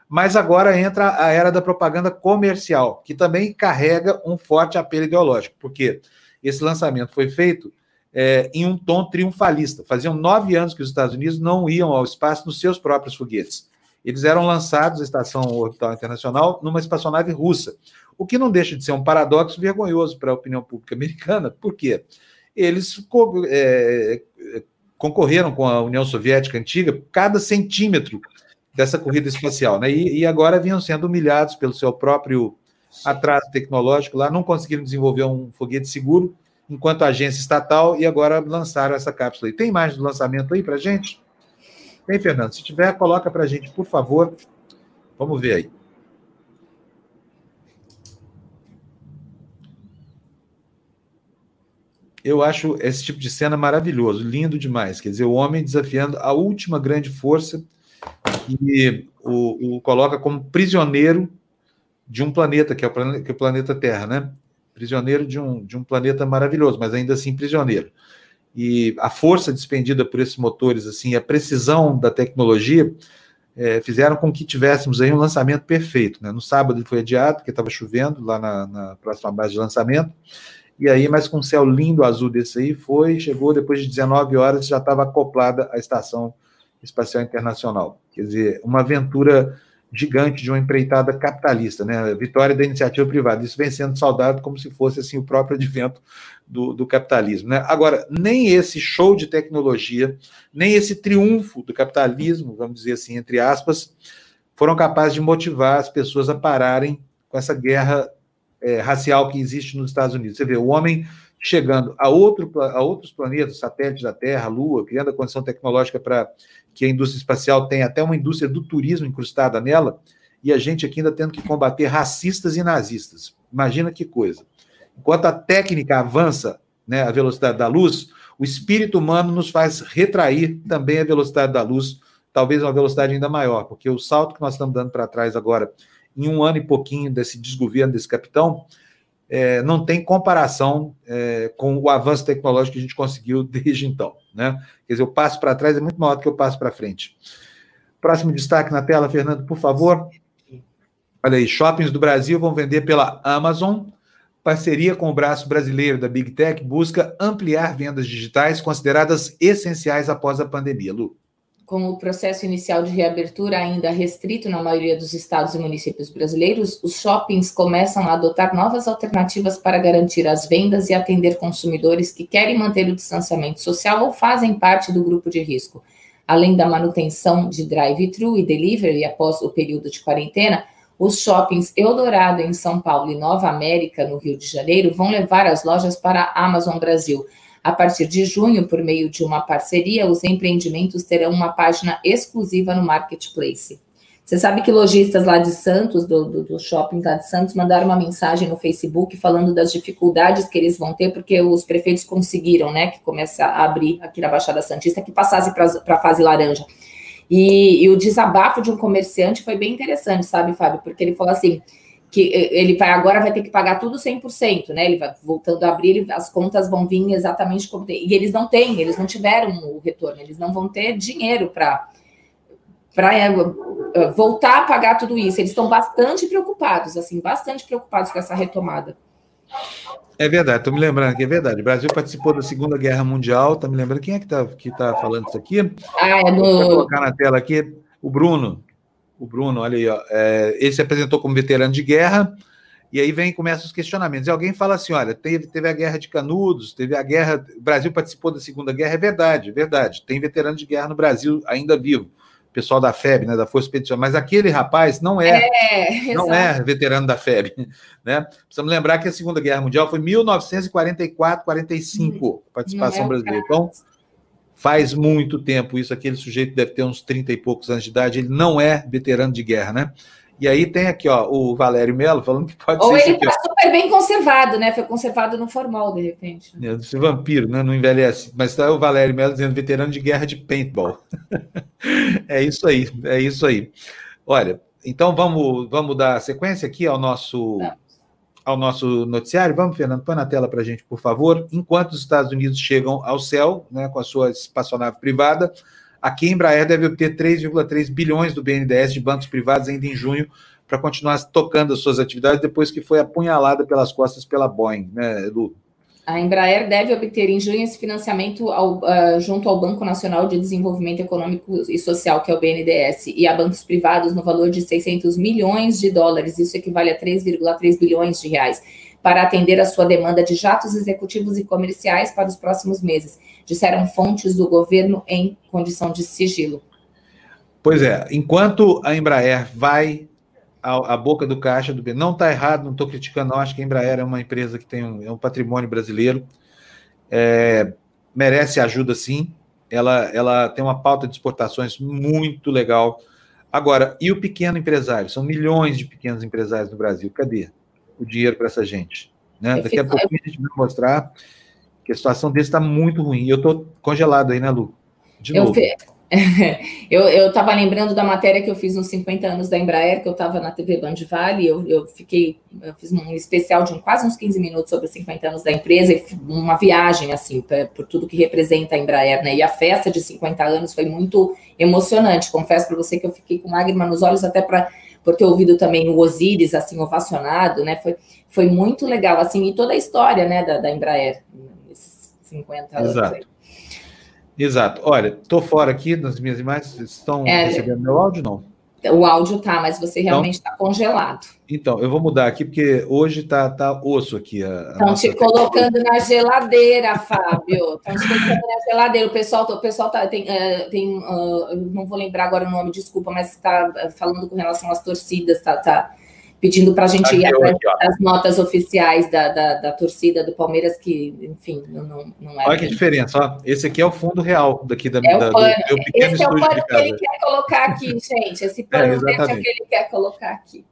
mas agora entra a era da propaganda comercial, que também carrega um forte apelo ideológico, porque esse lançamento foi feito é, em um tom triunfalista. Faziam nove anos que os Estados Unidos não iam ao espaço nos seus próprios foguetes. Eles eram lançados, a Estação Orbital Internacional, numa espaçonave russa. O que não deixa de ser um paradoxo vergonhoso para a opinião pública americana, porque eles é, concorreram com a União Soviética antiga cada centímetro dessa corrida espacial, né? E, e, agora vinham sendo humilhados pelo seu próprio atraso tecnológico lá, não conseguiram desenvolver um foguete seguro enquanto agência estatal e agora lançaram essa cápsula. E tem imagem do lançamento aí para gente? Tem, Fernando? Se tiver, coloca para gente, por favor. Vamos ver aí. Eu acho esse tipo de cena maravilhoso, lindo demais. Quer dizer, o homem desafiando a última grande força e o, o coloca como prisioneiro de um planeta, que é o planeta, que é o planeta Terra, né? Prisioneiro de um, de um planeta maravilhoso, mas ainda assim prisioneiro. E a força despendida por esses motores, assim, a precisão da tecnologia, é, fizeram com que tivéssemos aí um lançamento perfeito. Né? No sábado ele foi adiado, porque estava chovendo lá na, na próxima base de lançamento, e aí, mas com um céu lindo azul desse aí, foi, chegou depois de 19 horas, já estava acoplada à Estação Espacial Internacional. Quer dizer, uma aventura gigante de uma empreitada capitalista, né? Vitória da iniciativa privada. Isso vem sendo saudado como se fosse assim o próprio advento do, do capitalismo, né? Agora, nem esse show de tecnologia, nem esse triunfo do capitalismo, vamos dizer assim, entre aspas, foram capazes de motivar as pessoas a pararem com essa guerra é, racial que existe nos Estados Unidos. Você vê, o homem chegando a, outro, a outros planetas, satélites da Terra, Lua, criando a condição tecnológica para que a indústria espacial tenha até uma indústria do turismo incrustada nela, e a gente aqui ainda tendo que combater racistas e nazistas. Imagina que coisa. Enquanto a técnica avança, né, a velocidade da luz, o espírito humano nos faz retrair também a velocidade da luz, talvez uma velocidade ainda maior, porque o salto que nós estamos dando para trás agora, em um ano e pouquinho desse desgoverno desse capitão, é, não tem comparação é, com o avanço tecnológico que a gente conseguiu <laughs> desde então. Né? Quer dizer, o passo para trás é muito maior do que o passo para frente. Próximo destaque na tela, Fernando, por favor. Olha aí, shoppings do Brasil vão vender pela Amazon. Parceria com o braço brasileiro da Big Tech busca ampliar vendas digitais consideradas essenciais após a pandemia. Lu com o processo inicial de reabertura ainda restrito na maioria dos estados e municípios brasileiros, os shoppings começam a adotar novas alternativas para garantir as vendas e atender consumidores que querem manter o distanciamento social ou fazem parte do grupo de risco. Além da manutenção de drive-thru e delivery após o período de quarentena, os shoppings Eldorado em São Paulo e Nova América, no Rio de Janeiro, vão levar as lojas para a Amazon Brasil a partir de junho, por meio de uma parceria, os empreendimentos terão uma página exclusiva no Marketplace. Você sabe que lojistas lá de Santos, do, do, do, shopping lá de Santos, mandaram uma mensagem no Facebook falando das dificuldades que eles vão ter, porque os prefeitos conseguiram, né, que começa a abrir aqui na Baixada Santista, que passasse para a fase laranja. E, e o desabafo de um comerciante foi bem interessante, sabe, Fábio? Porque ele falou assim: que ele vai agora vai ter que pagar tudo 100%, né? Ele vai voltando a abrir, as contas vão vir exatamente como tem. E eles não têm, eles não tiveram o retorno, eles não vão ter dinheiro para para é, é, voltar a pagar tudo isso. Eles estão bastante preocupados, assim, bastante preocupados com essa retomada. É verdade, estou me lembrando que é verdade. O Brasil participou da Segunda Guerra Mundial, está me lembrando quem é que está que tá falando isso aqui? Ah, é. Vou colocar na tela aqui o Bruno o Bruno, olha aí, ó, é, ele se apresentou como veterano de guerra, e aí vem começam os questionamentos. E alguém fala assim: olha, teve, teve a guerra de Canudos, teve a guerra. O Brasil participou da Segunda Guerra, é verdade, é verdade. Tem veterano de guerra no Brasil ainda vivo. Pessoal da FEB, né, da Força Expedicionária, mas aquele rapaz não é, é não é veterano da FEB, <laughs> né? Precisamos lembrar que a Segunda Guerra Mundial foi 1944, 45, participação é brasileira. Então, faz muito tempo isso. Aquele sujeito deve ter uns 30 e poucos anos de idade, ele não é veterano de guerra, né? E aí tem aqui, ó, o Valério Melo falando que pode Ou ser. Ou ele está super bem conservado, né? Foi conservado no formal, de repente. É, esse vampiro, né? Não envelhece. Mas está o Valério Melo dizendo veterano de guerra de paintball. <laughs> é isso aí, é isso aí. Olha, então vamos, vamos dar sequência aqui ao nosso. Não ao nosso noticiário. Vamos, Fernando, põe na tela para a gente, por favor. Enquanto os Estados Unidos chegam ao céu, né, com a sua espaçonave privada, aqui a Embraer deve obter 3,3 bilhões do BNDES de bancos privados ainda em junho para continuar tocando as suas atividades depois que foi apunhalada pelas costas pela Boeing, né, Lu? A Embraer deve obter em junho esse financiamento ao, uh, junto ao Banco Nacional de Desenvolvimento Econômico e Social, que é o BNDES, e a bancos privados no valor de 600 milhões de dólares, isso equivale a 3,3 bilhões de reais, para atender a sua demanda de jatos executivos e comerciais para os próximos meses, disseram fontes do governo em condição de sigilo. Pois é, enquanto a Embraer vai a, a, boca do caixa do Não está errado, não estou criticando, não. Acho que a Embraer é uma empresa que tem um, é um patrimônio brasileiro, é, merece ajuda sim. Ela, ela tem uma pauta de exportações muito legal. Agora, e o pequeno empresário? São milhões de pequenos empresários no Brasil. Cadê o dinheiro para essa gente? Né? Daqui a pouquinho a gente vai mostrar que a situação desse está muito ruim. E eu estou congelado aí, né, Lu? De eu novo. <laughs> eu estava lembrando da matéria que eu fiz nos 50 anos da Embraer, que eu estava na TV Band Vale, eu, eu fiquei, eu fiz um especial de um, quase uns 15 minutos sobre os 50 anos da empresa, uma viagem, assim, pra, por tudo que representa a Embraer, né? E a festa de 50 anos foi muito emocionante. Confesso para você que eu fiquei com lágrima nos olhos, até para por ter ouvido também o Osiris, assim, ovacionado, né? Foi, foi muito legal, assim, e toda a história, né, da, da Embraer, nesses 50 anos. Exato. Aí. Exato. Olha, estou fora aqui nas minhas imagens. Vocês estão é, recebendo meu áudio não? O áudio tá, mas você realmente está então, congelado. Então, eu vou mudar aqui, porque hoje tá, tá osso aqui. Estão te colocando na geladeira, Fábio. Estão te colocando na geladeira. O pessoal, o pessoal tá, tem, uh, tem uh, não vou lembrar agora o nome, desculpa, mas está falando com relação às torcidas, tá, tá pedindo para a gente ir atrás das notas oficiais da, da, da, torcida do Palmeiras, que, enfim, não, não é. Olha que diferença, ó. Esse aqui é o fundo real daqui da, é da, do Esse é o pano que ele quer colocar aqui, <laughs> gente. Esse pano é, é que ele quer colocar aqui.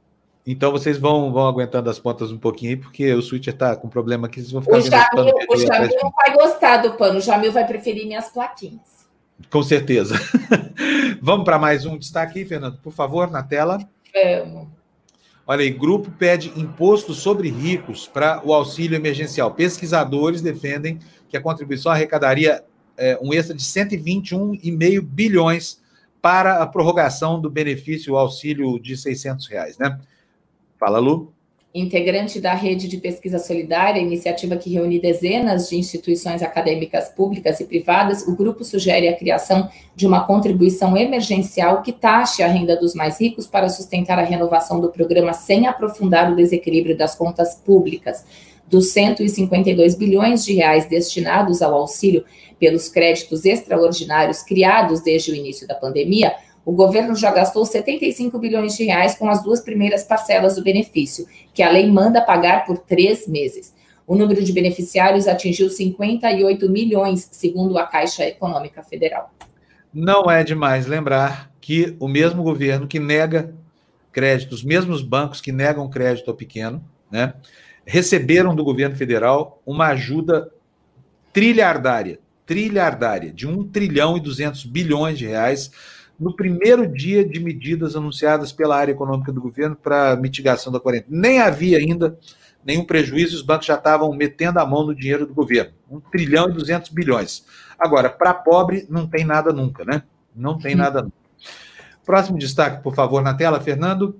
Então vocês vão, vão aguentando as pontas um pouquinho aí, porque o switcher está com problema aqui, vocês vão ficar O Jamil, o Jamil não vai gostar do pano, o Jamil vai preferir minhas plaquinhas. Com certeza. <laughs> Vamos para mais um destaque Fernando, por favor, na tela. Vamos. Olha aí, grupo pede imposto sobre ricos para o auxílio emergencial. Pesquisadores defendem que a contribuição arrecadaria é, um extra de 121,5 bilhões para a prorrogação do benefício auxílio de 600 reais, né? Fala, Lu integrante da Rede de Pesquisa Solidária, iniciativa que reúne dezenas de instituições acadêmicas públicas e privadas, o grupo sugere a criação de uma contribuição emergencial que taxe a renda dos mais ricos para sustentar a renovação do programa sem aprofundar o desequilíbrio das contas públicas. Dos 152 bilhões de reais destinados ao auxílio pelos créditos extraordinários criados desde o início da pandemia, o governo já gastou 75 bilhões de reais com as duas primeiras parcelas do benefício, que a lei manda pagar por três meses. O número de beneficiários atingiu 58 milhões, segundo a Caixa Econômica Federal. Não é demais lembrar que o mesmo governo que nega crédito, os mesmos bancos que negam crédito ao pequeno, né, receberam do governo federal uma ajuda trilhardária, trilhardária, de 1 trilhão e 200 bilhões de reais no primeiro dia de medidas anunciadas pela área econômica do governo para mitigação da quarentena. Nem havia ainda nenhum prejuízo, os bancos já estavam metendo a mão no dinheiro do governo. 1 trilhão e 200 bilhões. Agora, para pobre, não tem nada nunca, né? Não tem nada nunca. Próximo destaque, por favor, na tela, Fernando.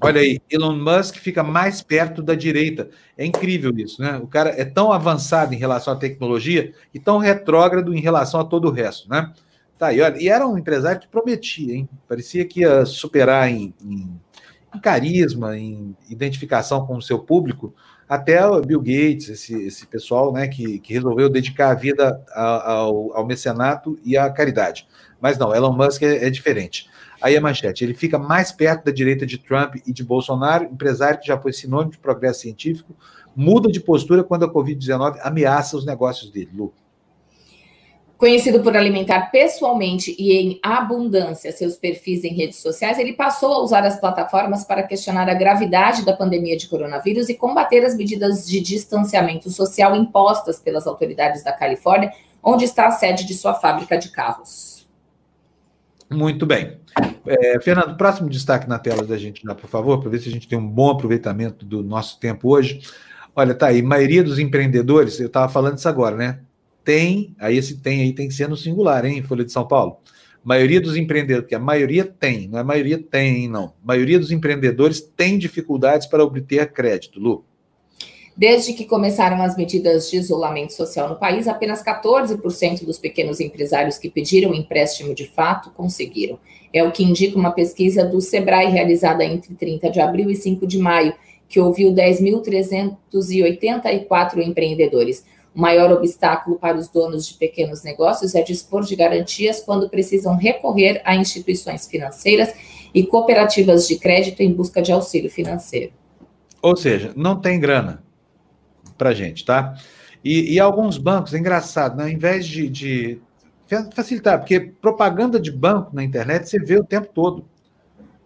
Olha aí, Elon Musk fica mais perto da direita. É incrível isso, né? O cara é tão avançado em relação à tecnologia e tão retrógrado em relação a todo o resto, né? Tá olha, e era um empresário que prometia, hein? Parecia que ia superar em, em, em carisma, em identificação com o seu público, até o Bill Gates, esse, esse pessoal né, que, que resolveu dedicar a vida ao, ao mecenato e à caridade. Mas não, Elon Musk é, é diferente. Aí a manchete, ele fica mais perto da direita de Trump e de Bolsonaro, empresário que já foi sinônimo de progresso científico, muda de postura quando a Covid-19 ameaça os negócios dele, Lu. Conhecido por alimentar pessoalmente e em abundância seus perfis em redes sociais, ele passou a usar as plataformas para questionar a gravidade da pandemia de coronavírus e combater as medidas de distanciamento social impostas pelas autoridades da Califórnia, onde está a sede de sua fábrica de carros. Muito bem. É, Fernando, próximo destaque na tela da gente, por favor, para ver se a gente tem um bom aproveitamento do nosso tempo hoje. Olha, tá aí, maioria dos empreendedores, eu estava falando isso agora, né? Tem, aí esse tem aí tem que ser no singular, hein, Folha de São Paulo. maioria dos empreendedores, que a maioria tem, não é maioria tem, não. Maioria dos empreendedores tem dificuldades para obter crédito, Lu. Desde que começaram as medidas de isolamento social no país, apenas 14% dos pequenos empresários que pediram empréstimo de fato conseguiram. É o que indica uma pesquisa do Sebrae realizada entre 30 de abril e 5 de maio, que ouviu 10.384 empreendedores. O maior obstáculo para os donos de pequenos negócios é dispor de garantias quando precisam recorrer a instituições financeiras e cooperativas de crédito em busca de auxílio financeiro. Ou seja, não tem grana para gente, tá? E, e, alguns bancos, é engraçado, né? ao invés de, de facilitar, porque propaganda de banco na internet você vê o tempo todo.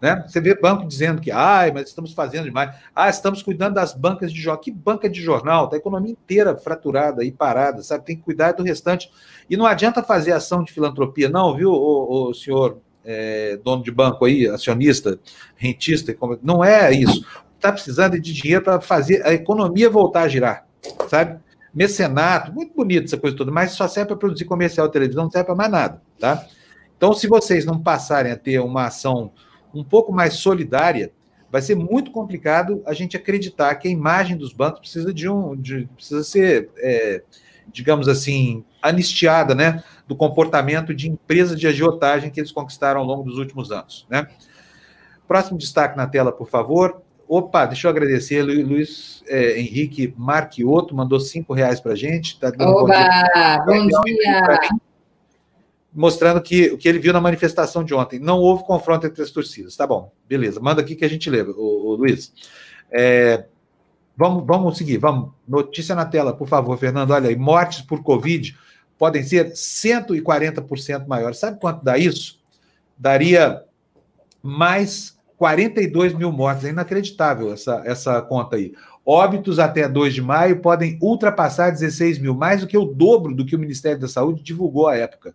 Né? Você vê banco dizendo que, ai, mas estamos fazendo demais. Ah, estamos cuidando das bancas de jornal. Que banca de jornal? Está a economia inteira fraturada e parada, sabe? Tem que cuidar do restante. E não adianta fazer ação de filantropia, não, viu, o, o senhor é, dono de banco aí, acionista, rentista, não é isso. Está precisando de dinheiro para fazer a economia voltar a girar, sabe? Mecenato, muito bonito essa coisa toda, mas só serve para produzir comercial televisão, não serve para mais nada, tá? Então, se vocês não passarem a ter uma ação um pouco mais solidária, vai ser muito complicado a gente acreditar que a imagem dos bancos precisa de um. De, precisa ser. É, digamos assim, anistiada, né, do comportamento de empresas de agiotagem que eles conquistaram ao longo dos últimos anos, né? Próximo destaque na tela, por favor. Opa, deixa eu agradecer, Luiz é, Henrique Marquioto mandou cinco reais para a gente. Tá dando Oba, bom dia. Bom dia. Mostrando que o que ele viu na manifestação de ontem. Não houve confronto entre as torcidas. Tá bom, beleza. Manda aqui que a gente lê, o, o Luiz. É, vamos, vamos seguir, vamos. Notícia na tela, por favor, Fernando. Olha aí, mortes por Covid podem ser 140% maiores. Sabe quanto dá isso? Daria mais 42 mil mortes. É inacreditável essa, essa conta aí. Óbitos até 2 de maio podem ultrapassar 16 mil, mais do que o dobro do que o Ministério da Saúde divulgou à época.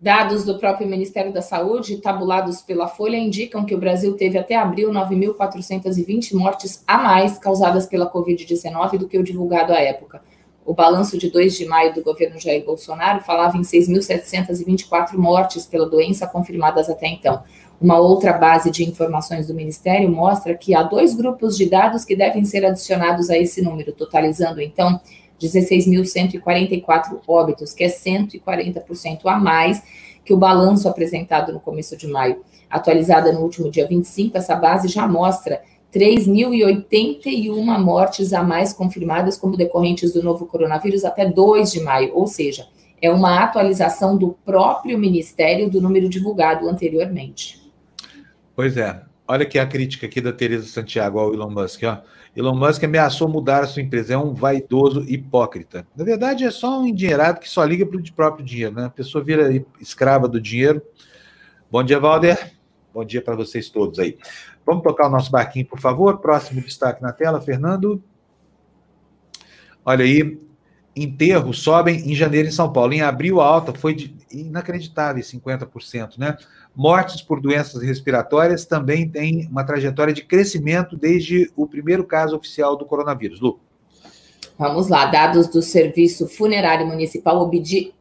Dados do próprio Ministério da Saúde, tabulados pela Folha, indicam que o Brasil teve até abril 9.420 mortes a mais causadas pela Covid-19 do que o divulgado à época. O balanço de 2 de maio do governo Jair Bolsonaro falava em 6.724 mortes pela doença confirmadas até então. Uma outra base de informações do Ministério mostra que há dois grupos de dados que devem ser adicionados a esse número, totalizando então 16.144 óbitos, que é 140% a mais que o balanço apresentado no começo de maio. Atualizada no último dia 25, essa base já mostra 3.081 mortes a mais confirmadas como decorrentes do novo coronavírus até 2 de maio, ou seja, é uma atualização do próprio Ministério do número divulgado anteriormente. Pois é. Olha aqui a crítica aqui da Teresa Santiago ao Elon Musk. Ó. Elon Musk ameaçou mudar a sua empresa. É um vaidoso hipócrita. Na verdade, é só um endinheirado que só liga para o próprio dinheiro. Né? A pessoa vira escrava do dinheiro. Bom dia, Valder. Bom dia para vocês todos aí. Vamos tocar o nosso barquinho, por favor. Próximo destaque na tela, Fernando. Olha aí, enterros sobem em janeiro em São Paulo. Em abril, a alta foi de inacreditável, 50%, né? Mortes por doenças respiratórias também têm uma trajetória de crescimento desde o primeiro caso oficial do coronavírus. Lu. Vamos lá, dados do Serviço Funerário Municipal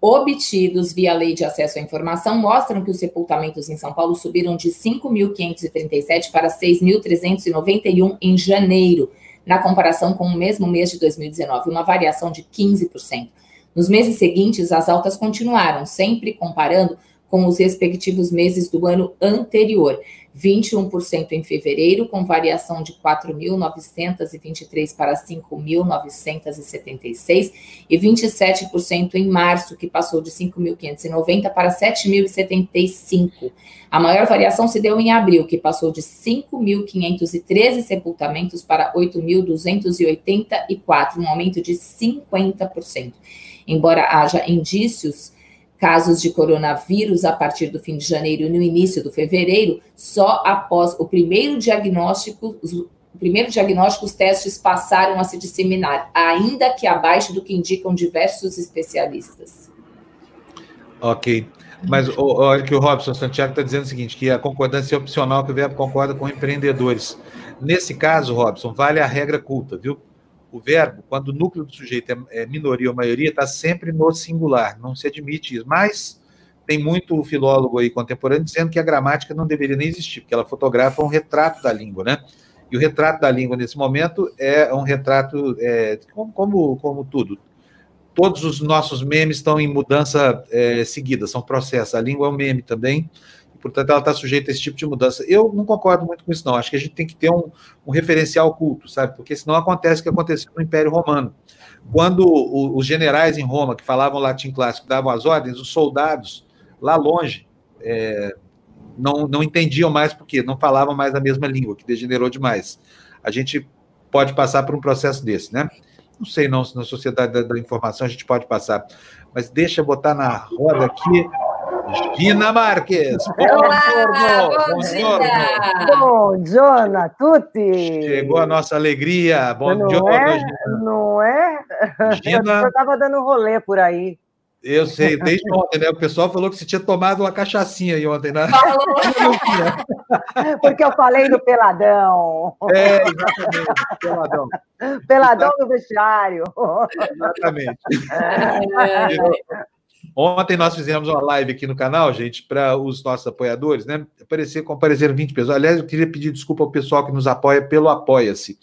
obtidos via Lei de Acesso à Informação mostram que os sepultamentos em São Paulo subiram de 5.537 para 6.391 em janeiro, na comparação com o mesmo mês de 2019, uma variação de 15%. Nos meses seguintes, as altas continuaram, sempre comparando com os respectivos meses do ano anterior. 21% em fevereiro, com variação de 4.923 para 5.976, e 27% em março, que passou de 5.590 para 7.075. A maior variação se deu em abril, que passou de 5.513 sepultamentos para 8.284, um aumento de 50%. Embora haja indícios casos de coronavírus a partir do fim de janeiro e no início do fevereiro, só após o primeiro diagnóstico, o primeiro diagnóstico, os testes passaram a se disseminar, ainda que abaixo do que indicam diversos especialistas. Ok. Mas olha que o Robson Santiago está dizendo o seguinte: que a concordância é opcional, que o verbo concorda com empreendedores. Nesse caso, Robson, vale a regra culta, viu? O verbo, quando o núcleo do sujeito é, é minoria ou maioria, está sempre no singular, não se admite isso. Mas tem muito filólogo aí contemporâneo dizendo que a gramática não deveria nem existir, porque ela fotografa um retrato da língua, né? E o retrato da língua, nesse momento, é um retrato, é, como, como, como tudo. Todos os nossos memes estão em mudança é, seguida, são processos. A língua é um meme também, portanto, ela está sujeita a esse tipo de mudança. Eu não concordo muito com isso, não. Acho que a gente tem que ter um, um referencial culto, sabe? Porque senão acontece o que aconteceu no Império Romano. Quando o, os generais em Roma, que falavam latim clássico, davam as ordens, os soldados, lá longe, é, não, não entendiam mais porque não falavam mais a mesma língua, que degenerou demais. A gente pode passar por um processo desse, né? Não sei não se na sociedade da, da informação a gente pode passar, mas deixa eu botar na roda aqui Gina Marques. Olá, bom dia. Bom giorno a tutti. Chegou a nossa alegria. Bom não giorno, é? Gina. Não é? Gina... <laughs> Eu estava dando rolê por aí. Eu sei, desde ontem, né? O pessoal falou que você tinha tomado uma cachaçinha aí ontem, né? <laughs> Porque eu falei do peladão. É, exatamente, peladão. Peladão do vestiário. Exatamente. É. Ontem nós fizemos uma live aqui no canal, gente, para os nossos apoiadores, né? Aparecer, compareceram 20 pessoas. Aliás, eu queria pedir desculpa ao pessoal que nos apoia pelo Apoia-se.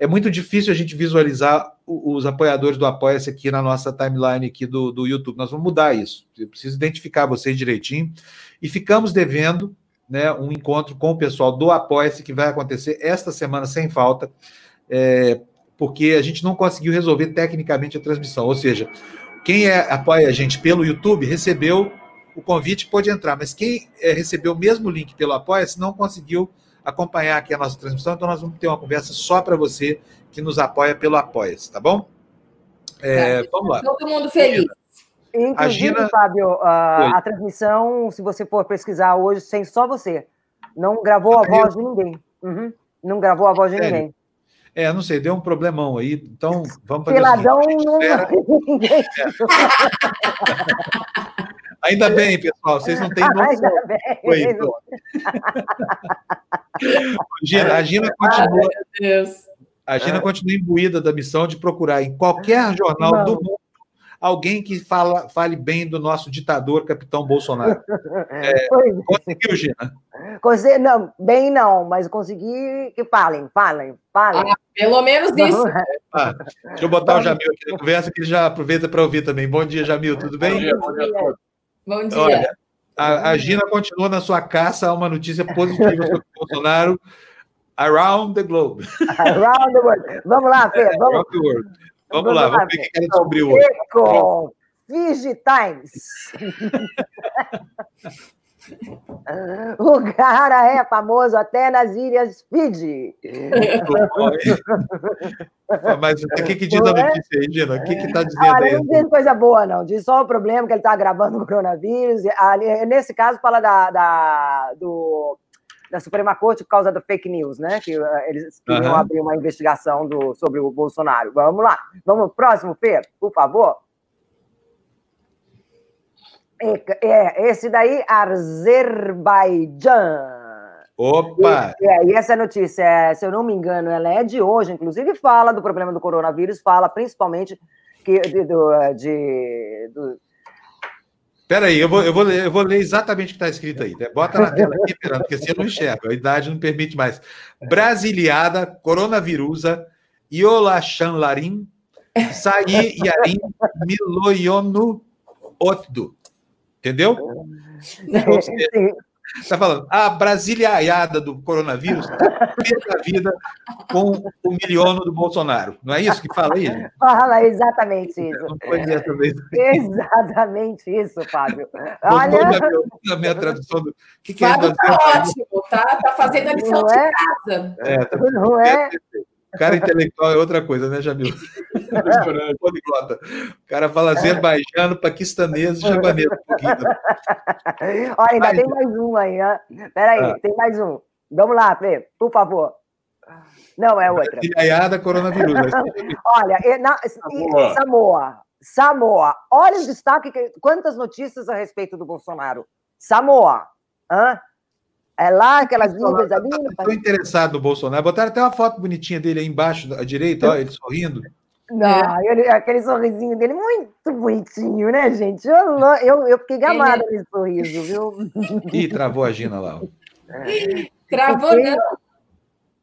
é muito difícil a gente visualizar os apoiadores do Apoia-se aqui na nossa timeline aqui do, do YouTube. Nós vamos mudar isso. Eu preciso identificar vocês direitinho. E ficamos devendo né, um encontro com o pessoal do Apoia-se que vai acontecer esta semana sem falta, é, porque a gente não conseguiu resolver tecnicamente a transmissão. Ou seja, quem é, apoia a gente pelo YouTube recebeu o convite, pode entrar, mas quem é, recebeu o mesmo link pelo Apoia-se não conseguiu acompanhar aqui a nossa transmissão, então nós vamos ter uma conversa só para você que nos apoia pelo Apoia-se, tá bom? É, tá, vamos lá. Todo mundo feliz. Inclusive, Gina... Fábio, a, a, transmissão, se você for pesquisar hoje, sem só você. Não gravou a voz de ninguém. Uhum. Não gravou a voz de Sério? ninguém. É, não sei, deu um problemão aí, então vamos fazer Peladão não ninguém. Ainda bem, pessoal, vocês não têm noção. Ainda bem. Então. Gina, a Gina continua. A Gina continua imbuída da missão de procurar em qualquer jornal não. do mundo alguém que fala, fale bem do nosso ditador, capitão Bolsonaro. <laughs> É, é, conseguiu, Gina? Consegui, não, bem não, mas consegui que falem, falem, falem. Ah, pelo menos isso. <laughs> Ah, deixa eu botar o Jamil aqui na conversa, que ele já aproveita para ouvir também. Bom dia, Jamil, tudo bem? Bom dia, bom dia. Bom dia. Olha, a, a, Gina continua na sua caça a uma notícia positiva sobre o Bolsonaro around the globe. <laughs> Around the world. Vamos lá, Fê, vamos. World. Vamos, lá, vamos ver o que ela descobriu hoje. Eco Digitimes. <laughs> O cara é famoso até nas ilhas Fiji. Mas o que, que diz a é? notícia aí, Gina? O que está dizendo aí? Não diz coisa boa, não. Diz só o problema que ele está gravando o coronavírus. Nesse caso, fala da, da, do, da Suprema Corte por causa do fake news, né? Que uh, eles queriam uhum. abrir uma investigação do, sobre o Bolsonaro. Vamos lá. Vamos próximo, Fê, por favor. É, é, esse daí, Azerbaijão. Opa! E, é, e essa notícia, é, se eu não me engano, ela é de hoje, inclusive fala do problema do coronavírus, fala principalmente que, de, do, de, do, Espera aí, eu vou, eu, vou ler, eu vou ler exatamente o que está escrito aí. Né? Bota na tela aqui, Fernando, porque assim eu não enxergo, a idade não permite mais. Brasiliada, coronavirusa, Iolachanlarim, Saí Yarim, Miloyono Otdo. Entendeu? Está falando, a brasileirada do coronavírus fez a vida com o miliono do Bolsonaro. Não é isso que fala aí? Fala exatamente isso. Não foi. Exatamente isso, Fábio. Olha... Na minha tradução do. Que que é Fábio está ótimo, tá, tá fazendo a lição não de é? casa. É, tá... Não é? Cara intelectual é outra coisa, né, Jamil? Poliglota. O cara fala azerbaijano, paquistanês e javanês. Um <laughs> Olha, ainda tem mais um aí, né? Peraí, ah. tem mais um. Vamos lá, Fê, por favor. Não, é outra. Ilhaiada coronavírus. <laughs> Olha, na, Samoa. Samoa. Samoa. Olha o destaque, quantas notícias a respeito do Bolsonaro. Samoa. Hã? É lá, aquelas ilhas ali. Estou interessado no Bolsonaro. Botaram até uma foto bonitinha dele aí embaixo, à direita, ó, ele sorrindo. Não, ele, aquele sorrisinho dele, muito bonitinho, né, gente? Eu, eu, eu fiquei gamada nesse sorriso, viu? <laughs> Ih, travou a Gina lá. Travou, não.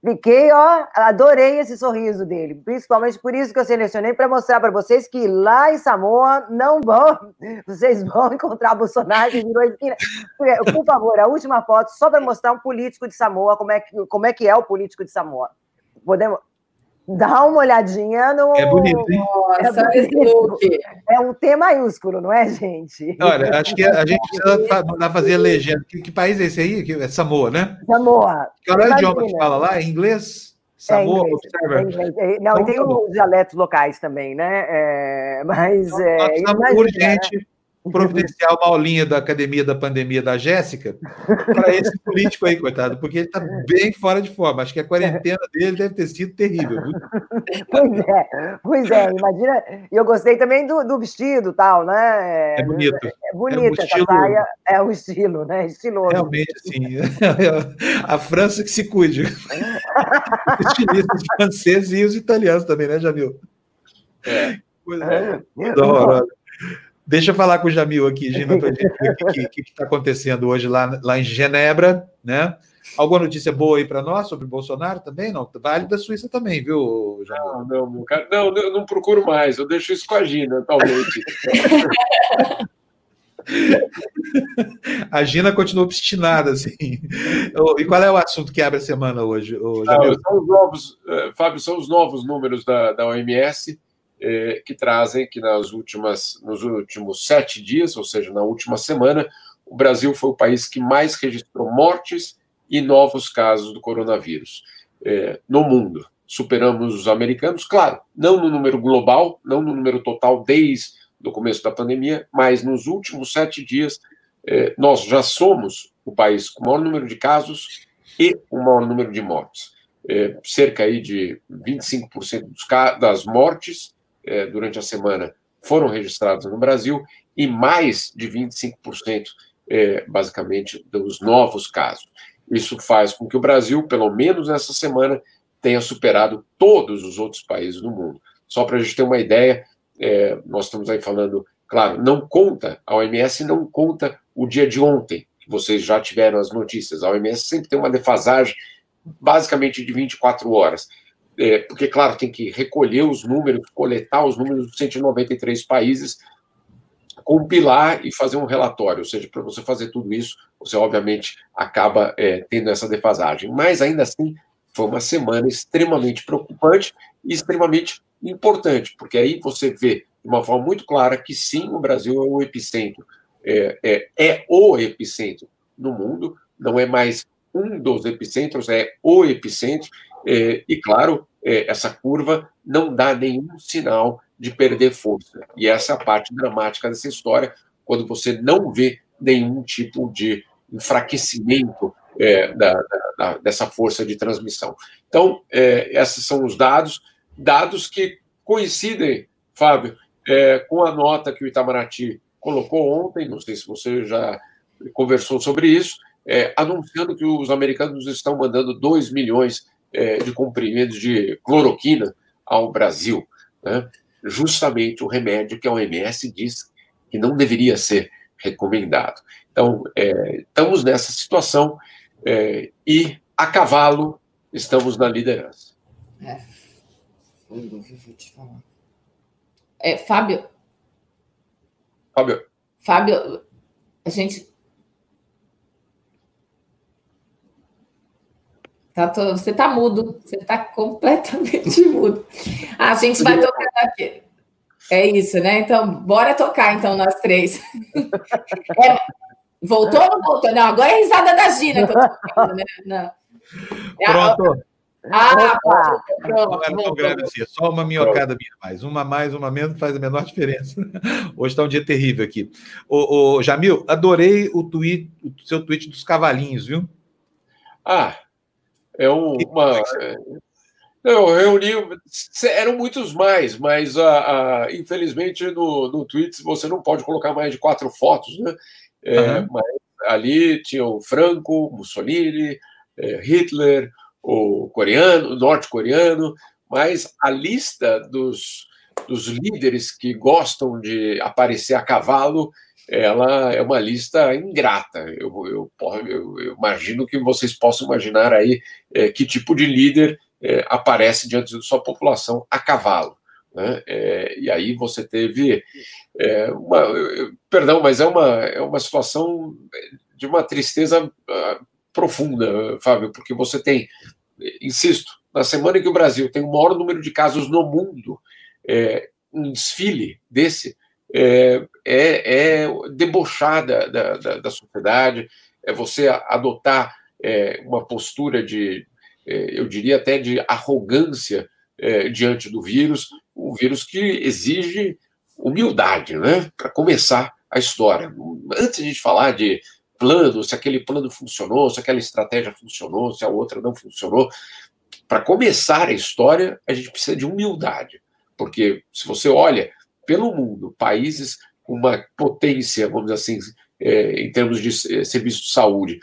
Fiquei, ó, adorei esse sorriso dele. Principalmente por isso que eu selecionei para mostrar para vocês que lá em Samoa não vão, <laughs> vocês vão encontrar Bolsonaro que virou esquina. Por favor, a última foto só para mostrar um político de Samoa, como é que, como é que é o político de Samoa. Podemos Dá uma olhadinha no. É bonito, hein? Nossa, é, bonito. é um T maiúsculo, não é, gente? Olha, acho que a gente precisa mandar fazer a legenda. Que, que, país é esse aí? É Samoa, né? Samoa. Qual é o idioma que fala lá? É inglês? Samoa, é inglês, é Não, então, tem tá os dialetos locais também, né? É, mas. Então, é, imagina, urgente. Né? Providenciar uma aulinha da Academia da Pandemia da Jéssica para esse político aí, coitado, porque ele está bem fora de forma. Acho que a quarentena dele deve ter sido terrível. <laughs> Pois é, pois é, imagina. E eu gostei também do, do vestido tal, né? É bonito. É bonito é um estilo, saia, é o estilo, né? Estiloso. Realmente, sim. <laughs> A França que se cuide. <laughs> Os estilistas franceses e os italianos também, né, Jamil? É. Coisa é. horrorosa. Deixa eu falar com o Jamil aqui, Gina, para gente ver o que está acontecendo hoje lá, lá em Genebra, né? Alguma notícia boa aí para nós sobre Bolsonaro também? Não, vale da Suíça também, viu, Não, não, meu cara, não, eu não procuro mais, eu deixo isso com a Gina, atualmente. A Gina continua obstinada, assim. E qual é o assunto que abre a semana hoje? Ah, são os novos, eh, Fábio, são os novos números da, da OMS eh, que trazem que nas últimas, nos últimos sete dias, ou seja, na última semana, o Brasil foi o país que mais registrou mortes e novos casos do coronavírus eh, no mundo. Superamos os americanos, claro, não no número global, não no número total desde do começo da pandemia, mas nos últimos sete dias eh, nós já somos o país com o maior número de casos e o maior número de mortes. Eh, cerca aí de 25% dos, das mortes eh, durante a semana foram registradas no Brasil e mais de 25%, basicamente, dos novos casos. Isso faz com que o Brasil, pelo menos nessa semana, tenha superado todos os outros países do mundo. Só para a gente ter uma ideia, é, nós estamos aí falando, claro, não conta, a OMS não conta o dia de ontem, que vocês já tiveram as notícias. A OMS sempre tem uma defasagem basicamente de 24 horas. É, porque, claro, tem que recolher os números, coletar os números dos 193 países, compilar e fazer um relatório. Ou seja, para você fazer tudo isso, você obviamente acaba é, tendo essa defasagem. Mas ainda assim, foi uma semana extremamente preocupante e extremamente importante, porque aí você vê de uma forma muito clara que sim, o Brasil é o epicentro, é, é, é o epicentro no mundo, não é mais um dos epicentros, é o epicentro, é, e claro, é, essa curva não dá nenhum sinal de perder força. E essa é a parte dramática dessa história, quando você não vê nenhum tipo de enfraquecimento é, da, da, dessa força de transmissão. Então, é, esses são os dados dados que coincidem, Fábio, é, com a nota que o Itamaraty colocou ontem, não sei se você já conversou sobre isso, é, anunciando que os americanos estão mandando 2 milhões é, de comprimidos de cloroquina ao Brasil. Né? Justamente o remédio que a OMS diz que não deveria ser recomendado. Então, é, estamos nessa situação é, e, a cavalo, estamos na liderança. É. Oi, vou te falar. É, Fábio. Fábio. Fábio, a gente. Tá Você tá mudo, você tá completamente <laughs> mudo. A gente vai tocar aqui. É isso, né? Então, bora tocar, então, nós três. <laughs> É, voltou ou não voltou? Não, agora é a risada da Gina que eu tô falando, né? Não. É Pronto. Ah, pronto. Só uma minhocada minha mais. Uma mais, uma menos, faz a menor diferença. <laughs> Hoje está um dia terrível aqui. Ô, ô, Jamil, adorei o, tweet, o seu tweet dos cavalinhos, viu? Ah, é uma. Eu reuni. Eram muitos mais, mas uh, uh, infelizmente no, no tweet você não pode colocar mais de quatro fotos, né? É, uhum. Mas ali tinha o Franco, Mussolini, é, Hitler, o coreano, norte-coreano, mas a lista dos, dos líderes que gostam de aparecer a cavalo, ela é uma lista ingrata. Eu, eu, eu, eu imagino que vocês possam imaginar aí é, que tipo de líder é, aparece diante da sua população a cavalo. Né? É, e aí você teve é, uma, perdão, mas é uma, é uma situação de uma tristeza uh, profunda, Fábio, porque você tem insisto, na semana em que o Brasil tem o maior número de casos no mundo, é, um desfile desse é, é, é debochar da, da, da, sociedade, é você adotar é, uma postura de, é, eu diria até de arrogância é, diante do vírus, um vírus que exige humildade, né? Para começar a história. Antes de falar de plano, se aquele plano funcionou, se aquela estratégia funcionou, se a outra não funcionou. Para começar a história, a gente precisa de humildade, porque se você olha pelo mundo, países com uma potência, vamos dizer assim, é, em termos de é, serviço de saúde,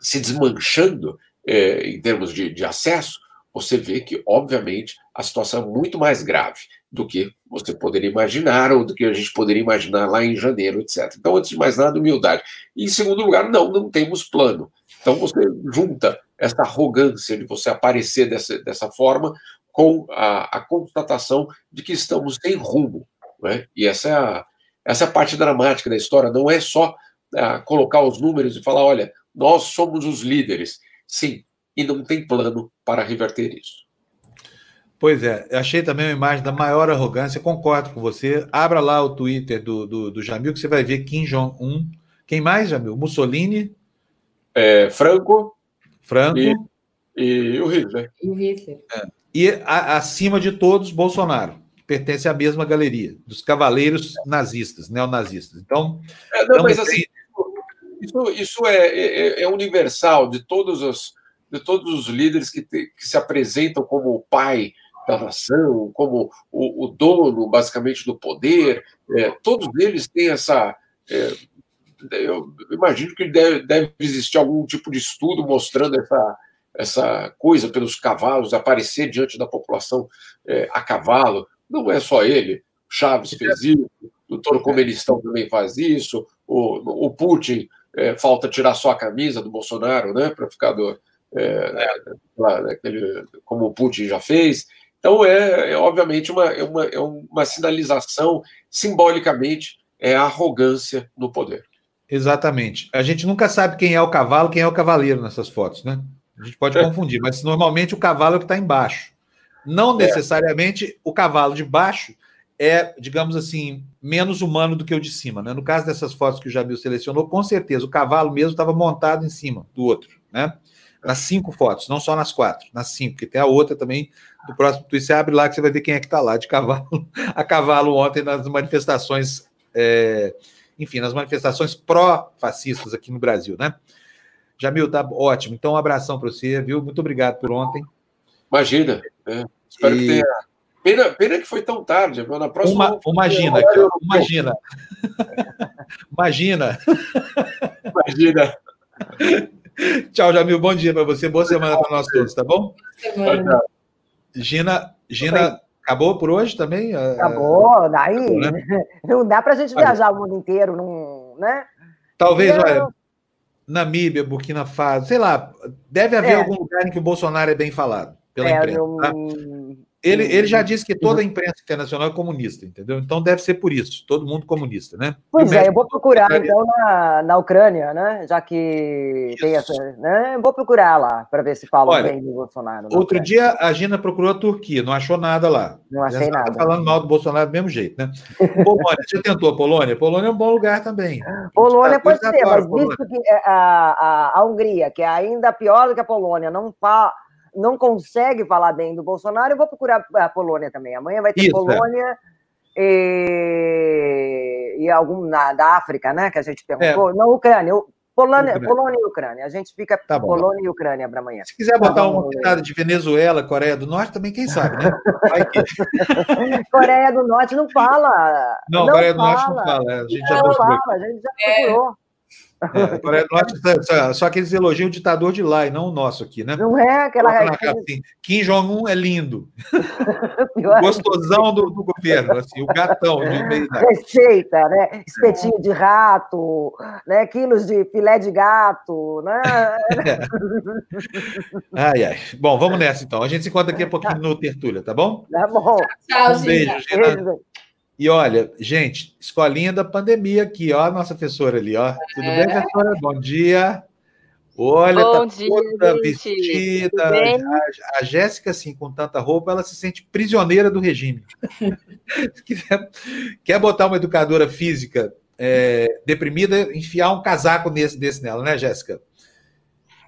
se desmanchando é, em termos de, de acesso, você vê que, obviamente, a situação é muito mais grave do que você poderia imaginar ou do que a gente poderia imaginar lá em janeiro, etc. Então, antes de mais nada, humildade. E, em segundo lugar, não, não temos plano. Então você junta essa arrogância de você aparecer dessa, dessa forma com a, a constatação de que estamos sem rumo. Né? E essa é, a, essa é a parte dramática da história, não é só a, colocar os números e falar, olha, nós somos os líderes. Sim, e não tem plano para reverter isso. Pois é, achei também uma imagem da maior arrogância, concordo com você. Abra lá o Twitter do, do, do Jamil, que você vai ver Kim Jong-un. Quem mais, Jamil? Mussolini? É, Franco. Franco. E, e o Hitler. E o Hitler. É. E, a, acima de todos, Bolsonaro. Pertence à mesma galeria, dos cavaleiros nazistas, neonazistas. Então. É, não, mas assim, isso, isso é, é, é, universal de todos os, de todos os líderes que, te, que se apresentam como o pai da nação, como o, o dono, basicamente, do poder. É, todos eles têm essa. É, eu imagino que deve, deve, existir algum tipo de estudo mostrando essa, essa coisa pelos cavalos, aparecer diante da população é, a cavalo. Não é só ele. Chaves fez isso, o Toro Comunistão também faz isso, o, o Putin é, falta tirar só a camisa do Bolsonaro, né, para ficar do, é, lá, daquele, como o Putin já fez. Então, é, é obviamente uma, é uma, é uma sinalização, simbolicamente, é a arrogância no poder. Exatamente. A gente nunca sabe quem é o cavalo, quem é o cavaleiro nessas fotos, né? A gente pode confundir, mas normalmente o cavalo é o que está embaixo. Não é. necessariamente o cavalo de baixo é, digamos assim, menos humano do que o de cima. Né? No caso dessas fotos que o Jamil selecionou, com certeza o cavalo mesmo estava montado em cima do outro, né? Nas cinco fotos, não só nas quatro, nas cinco, porque tem a outra também do próximo tweet. Você abre lá que você vai ver quem é que está lá de cavalo, <laughs> a cavalo ontem nas manifestações, é, enfim, nas manifestações pró-fascistas aqui no Brasil, né? Jamil, tá ótimo. Então, um abração para você, viu? Muito obrigado por ontem. Imagina. É. Espero e... que tenha Pena, pena que foi tão tarde. Na próxima. Uma, <laughs> imagina, imagina. imagina. <laughs> Imagina. Tchau, Jamil. Bom dia para você. Boa semana para nós todos, tá bom? Gina, Gina, acabou por hoje também? Acabou, daí acabou, né? <laughs> não dá para a gente viajar o mundo inteiro, não, né? Talvez, olha, Namíbia, Burkina Faso, sei lá, deve haver é. algum lugar em que o Bolsonaro é bem falado pela é, imprensa. Tá? Ele, ele já disse que toda a imprensa internacional é comunista, entendeu? Então deve ser por isso, todo mundo comunista, né? Pois é, eu vou procurar então na, na Ucrânia, né? Já que isso. tem essa. Né? Vou procurar lá para ver se fala bem do Bolsonaro. Outro Ucrânia. dia a Gina procurou a Turquia, não achou nada lá. Não achei nada. Falando mal do Bolsonaro do mesmo jeito, né? <laughs> Polônia, você tentou a Polônia? Polônia é um bom lugar também. Polônia pode ser, mas visto que é, a, a, a Hungria, que é ainda pior do que a Polônia, não fala não consegue falar bem do Bolsonaro, eu vou procurar a Polônia também. Amanhã vai ter Isso, Polônia é. e, e algum na, da África, né? Que a gente perguntou. É. Não, Ucrânia. Polônia, Ucrânia. Polônia e Ucrânia. A gente fica tá Polônia e Ucrânia para amanhã. Se quiser botar tá uma pitada de Venezuela, Coreia do Norte, também quem sabe, né? <laughs> Coreia do Norte não fala. Não, não Coreia do Norte não fala. A gente já não fala, a gente já procurou. É. É, Coreia do Norte, só, só que eles elogiam o ditador de lá e não o nosso aqui, né? Não é aquela. Assim, Kim Jong-un é lindo. <laughs> Gostosão do, do, governo, assim, o gatão de meio Receita, né? Espetinho de rato, né? quilos de filé de gato, né? É. <laughs> Ai, ai. Bom, vamos nessa então. A gente se encontra daqui a pouquinho no Tertúlia, tá bom? Tá bom. Tchau, um beijo, Gina. E olha, gente, escolinha da pandemia aqui, ó, a nossa professora ali, ó. Tudo é. bem, professora? Bom dia. Olha, Bom tá dia, toda gente. vestida. A, a Jéssica, assim, com tanta roupa, ela se sente prisioneira do regime. <laughs> quer, quer botar uma educadora física é, deprimida, enfiar um casaco nesse, desse nela, né, Jéssica?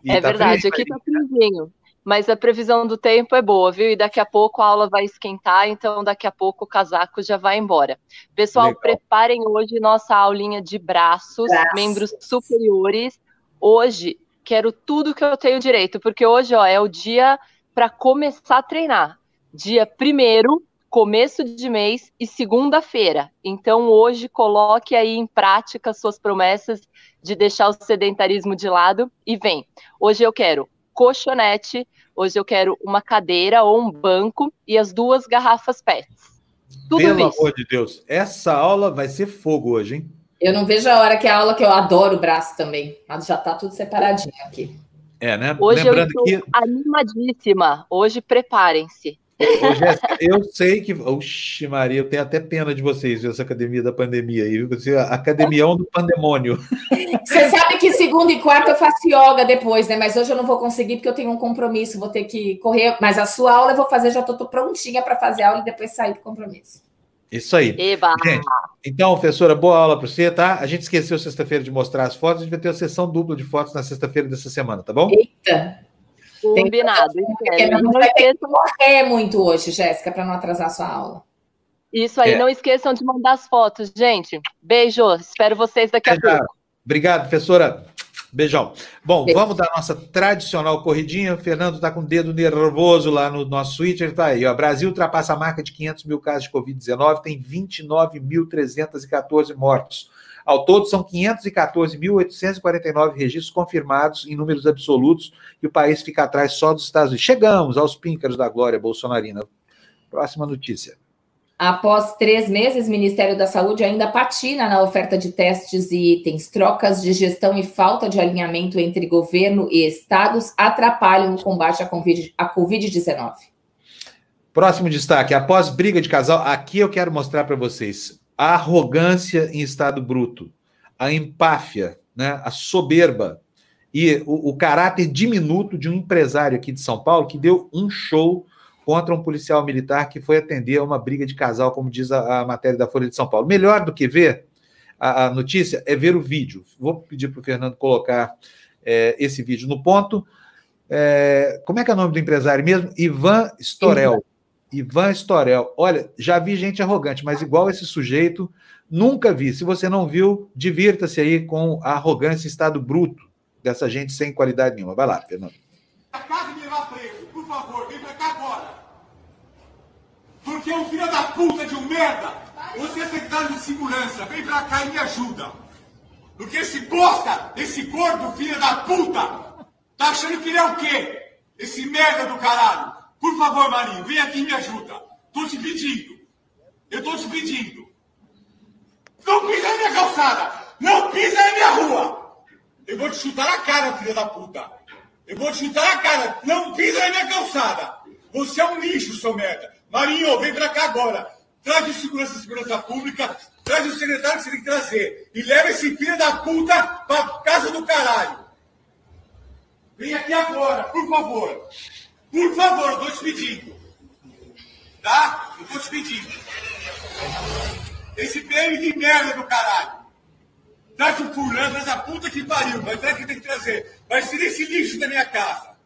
é tá verdade, aqui tá friozinho mas a previsão do tempo é boa, viu? E daqui a pouco a aula vai esquentar, então daqui a pouco o casaco já vai embora. Pessoal, Legal. preparem hoje nossa aulinha de braços, Braço. membros superiores. Hoje quero tudo que eu tenho direito, porque hoje ó, é o dia para começar a treinar. Dia primeiro, começo de mês e segunda-feira. Então hoje coloque aí em prática suas promessas de deixar o sedentarismo de lado e vem. Hoje eu quero colchonete Hoje eu quero uma cadeira ou um banco e as duas garrafas PETs. Tudo Pelo isso. amor de Deus, essa aula vai ser fogo hoje, hein? Eu não vejo a hora que é a aula que eu adoro o braço também, mas já está tudo separadinho aqui. É, né? Hoje Lembrando eu estou que... animadíssima. Hoje preparem-se. Ô, Jéssica, eu sei que. Oxi, Maria, eu tenho até pena de vocês, essa academia da pandemia aí, você, academião do pandemônio. Você sabe que segunda e quarta eu faço yoga depois, né? Mas hoje eu não vou conseguir porque eu tenho um compromisso, vou ter que correr. Mas a sua aula eu vou fazer, já estou prontinha para fazer a aula e depois sair do compromisso. Isso aí. Eba. Gente, então, professora, boa aula para você, tá? A gente esqueceu sexta-feira de mostrar as fotos, a gente vai ter uma sessão dupla de fotos na sexta-feira dessa semana, tá bom? Eita! Combinado. Tem não vai ter que correr muito hoje, Jéssica, para não atrasar sua aula. Isso aí, é. não esqueçam de mandar as fotos, gente. Beijo, espero vocês daqui a pouco. Obrigado, professora. Beijão. Bom, Beijo. vamos dar nossa tradicional corridinha. O Fernando está com o dedo nervoso lá no nosso Twitter. Está aí, ó. Brasil ultrapassa a marca de 500 mil casos de Covid-19, tem 29.314 mortos. Ao todo, são 514.849 registros confirmados em números absolutos e o país fica atrás só dos Estados Unidos. Chegamos aos píncaros da glória bolsonarina. Próxima notícia. Após três meses, o Ministério da Saúde ainda patina na oferta de testes e itens. Trocas de gestão e falta de alinhamento entre governo e estados atrapalham o combate à Covid-19. Próximo destaque: após briga de casal, aqui eu quero mostrar para vocês a arrogância em estado bruto, a empáfia, né, a soberba e o, o, caráter diminuto de um empresário aqui de São Paulo que deu um show contra um policial militar que foi atender a uma briga de casal, como diz a, a matéria da Folha de São Paulo. Melhor do que ver a, a notícia é ver o vídeo. Vou pedir para o Fernando colocar é, esse vídeo no ponto. É, como é que é o nome do empresário mesmo? Ivan Storel. Ivan Storel. Olha, já vi gente arrogante, mas igual esse sujeito, nunca vi. Se você não viu, divirta-se aí com a arrogância e estado bruto dessa gente sem qualidade nenhuma. Vai lá, Fernando. A casa me levar preso, por favor, vem pra cá agora. Porque é um filho da puta de um merda. Você é secretário de segurança, vem pra cá e me ajuda. Porque esse bosta, esse gordo filho da puta, tá achando que ele é o quê? Esse merda do caralho. Por favor, Marinho, vem aqui e me ajuda. Tô te pedindo. Eu tô te pedindo. Não pisa na minha calçada. Não pisa na minha rua. Eu vou te chutar na cara, filha da puta. Eu vou te chutar na cara. Não pisa na minha calçada. Você é um lixo, seu merda. Marinho, vem pra cá agora. Traz o segurança segurança pública. Traz o secretário que você tem que trazer. E leva esse filho da puta pra casa do caralho. Vem aqui agora, por favor. Por favor, eu tô te pedindo. Tá? Eu tô te pedindo. Esse PM de merda do caralho. Traz o fulano, traz a puta que pariu. Mas traz que tem que trazer. Vai ser esse lixo da minha casa.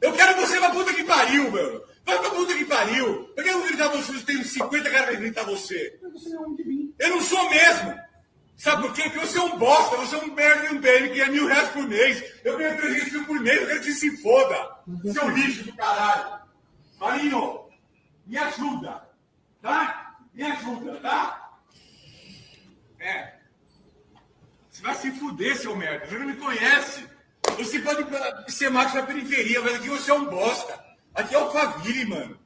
Eu quero você pra puta que pariu, meu. Vai pra puta que pariu. Eu quero gritar você, tem uns 50 caras pra gritar você. Eu não sou mesmo. Sabe por quê? Porque você é um bosta, você é um merda de um PM que é mil reais por mês. Eu ganho 300 mil por mês, eu quero que se foda. Seu lixo do caralho. Marinho, me ajuda. Tá? Me ajuda, tá? É. Você vai se fuder, seu merda. Você não me conhece. Você pode ser macho na periferia, mas aqui você é um bosta. Aqui é o Faville, mano.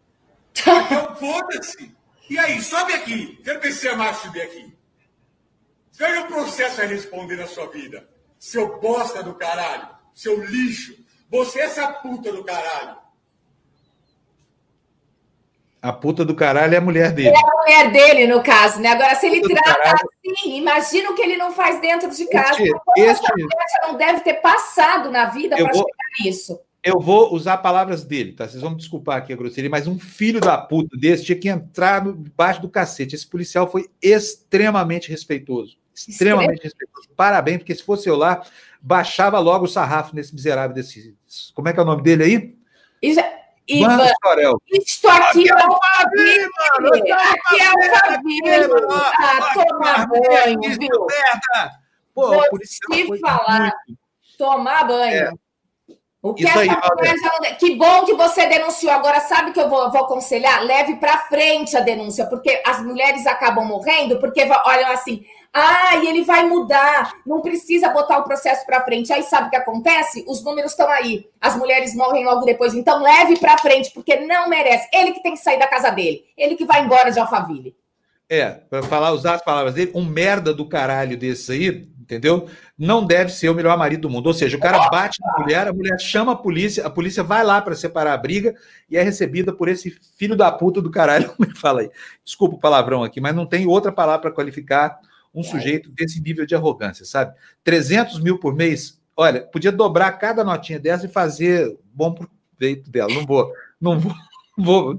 Aqui é o foda-se. E aí, sobe aqui. Quero ver se é macho subir aqui. Veja o processo a responder na sua vida. Seu bosta do caralho. Seu lixo. Você é essa puta do caralho. A puta do caralho é a mulher dele. É a mulher dele, no caso, né? Agora, se ele trata assim, imagina o que ele não faz dentro de casa. Este, este... não deve ter passado na vida para vou... chegar nisso. Eu vou usar palavras dele, tá? Vocês vão me desculpar aqui a grosseria, mas um filho da puta desse tinha que entrar debaixo do cacete. Esse policial foi extremamente respeitoso. Extremamente respeitoso. Parabéns, porque se fosse eu lá, baixava logo o sarrafo nesse miserável desse. Como é que é o nome dele aí? Ivan. Ivan Isto aqui é o Fabinho, Aqui é o Fabinho. Ah, toma banho, viu? Pô, Vou te falar. Tomar banho. O que, aí, não... que bom que você denunciou. Agora, sabe que eu vou, vou aconselhar? Leve para frente a denúncia, porque as mulheres acabam morrendo porque olham assim. Ah, e ele vai mudar, não precisa botar o processo para frente. Aí sabe o que acontece? Os números estão aí. As mulheres morrem logo depois. Então leve para frente, porque não merece. Ele que tem que sair da casa dele. Ele que vai embora de Alphaville. É, para falar, usar as palavras dele, um merda do caralho desse aí, entendeu? Não deve ser o melhor marido do mundo. Ou seja, o cara bate na mulher, a mulher chama a polícia, a polícia vai lá para separar a briga e é recebida por esse filho da puta do caralho, <laughs> como ele fala aí. Desculpa o palavrão aqui, mas não tem outra palavra para qualificar um sujeito desse nível de arrogância, sabe? 300 mil por mês, olha, podia dobrar cada notinha dessa e fazer bom proveito dela. Não vou, não vou vou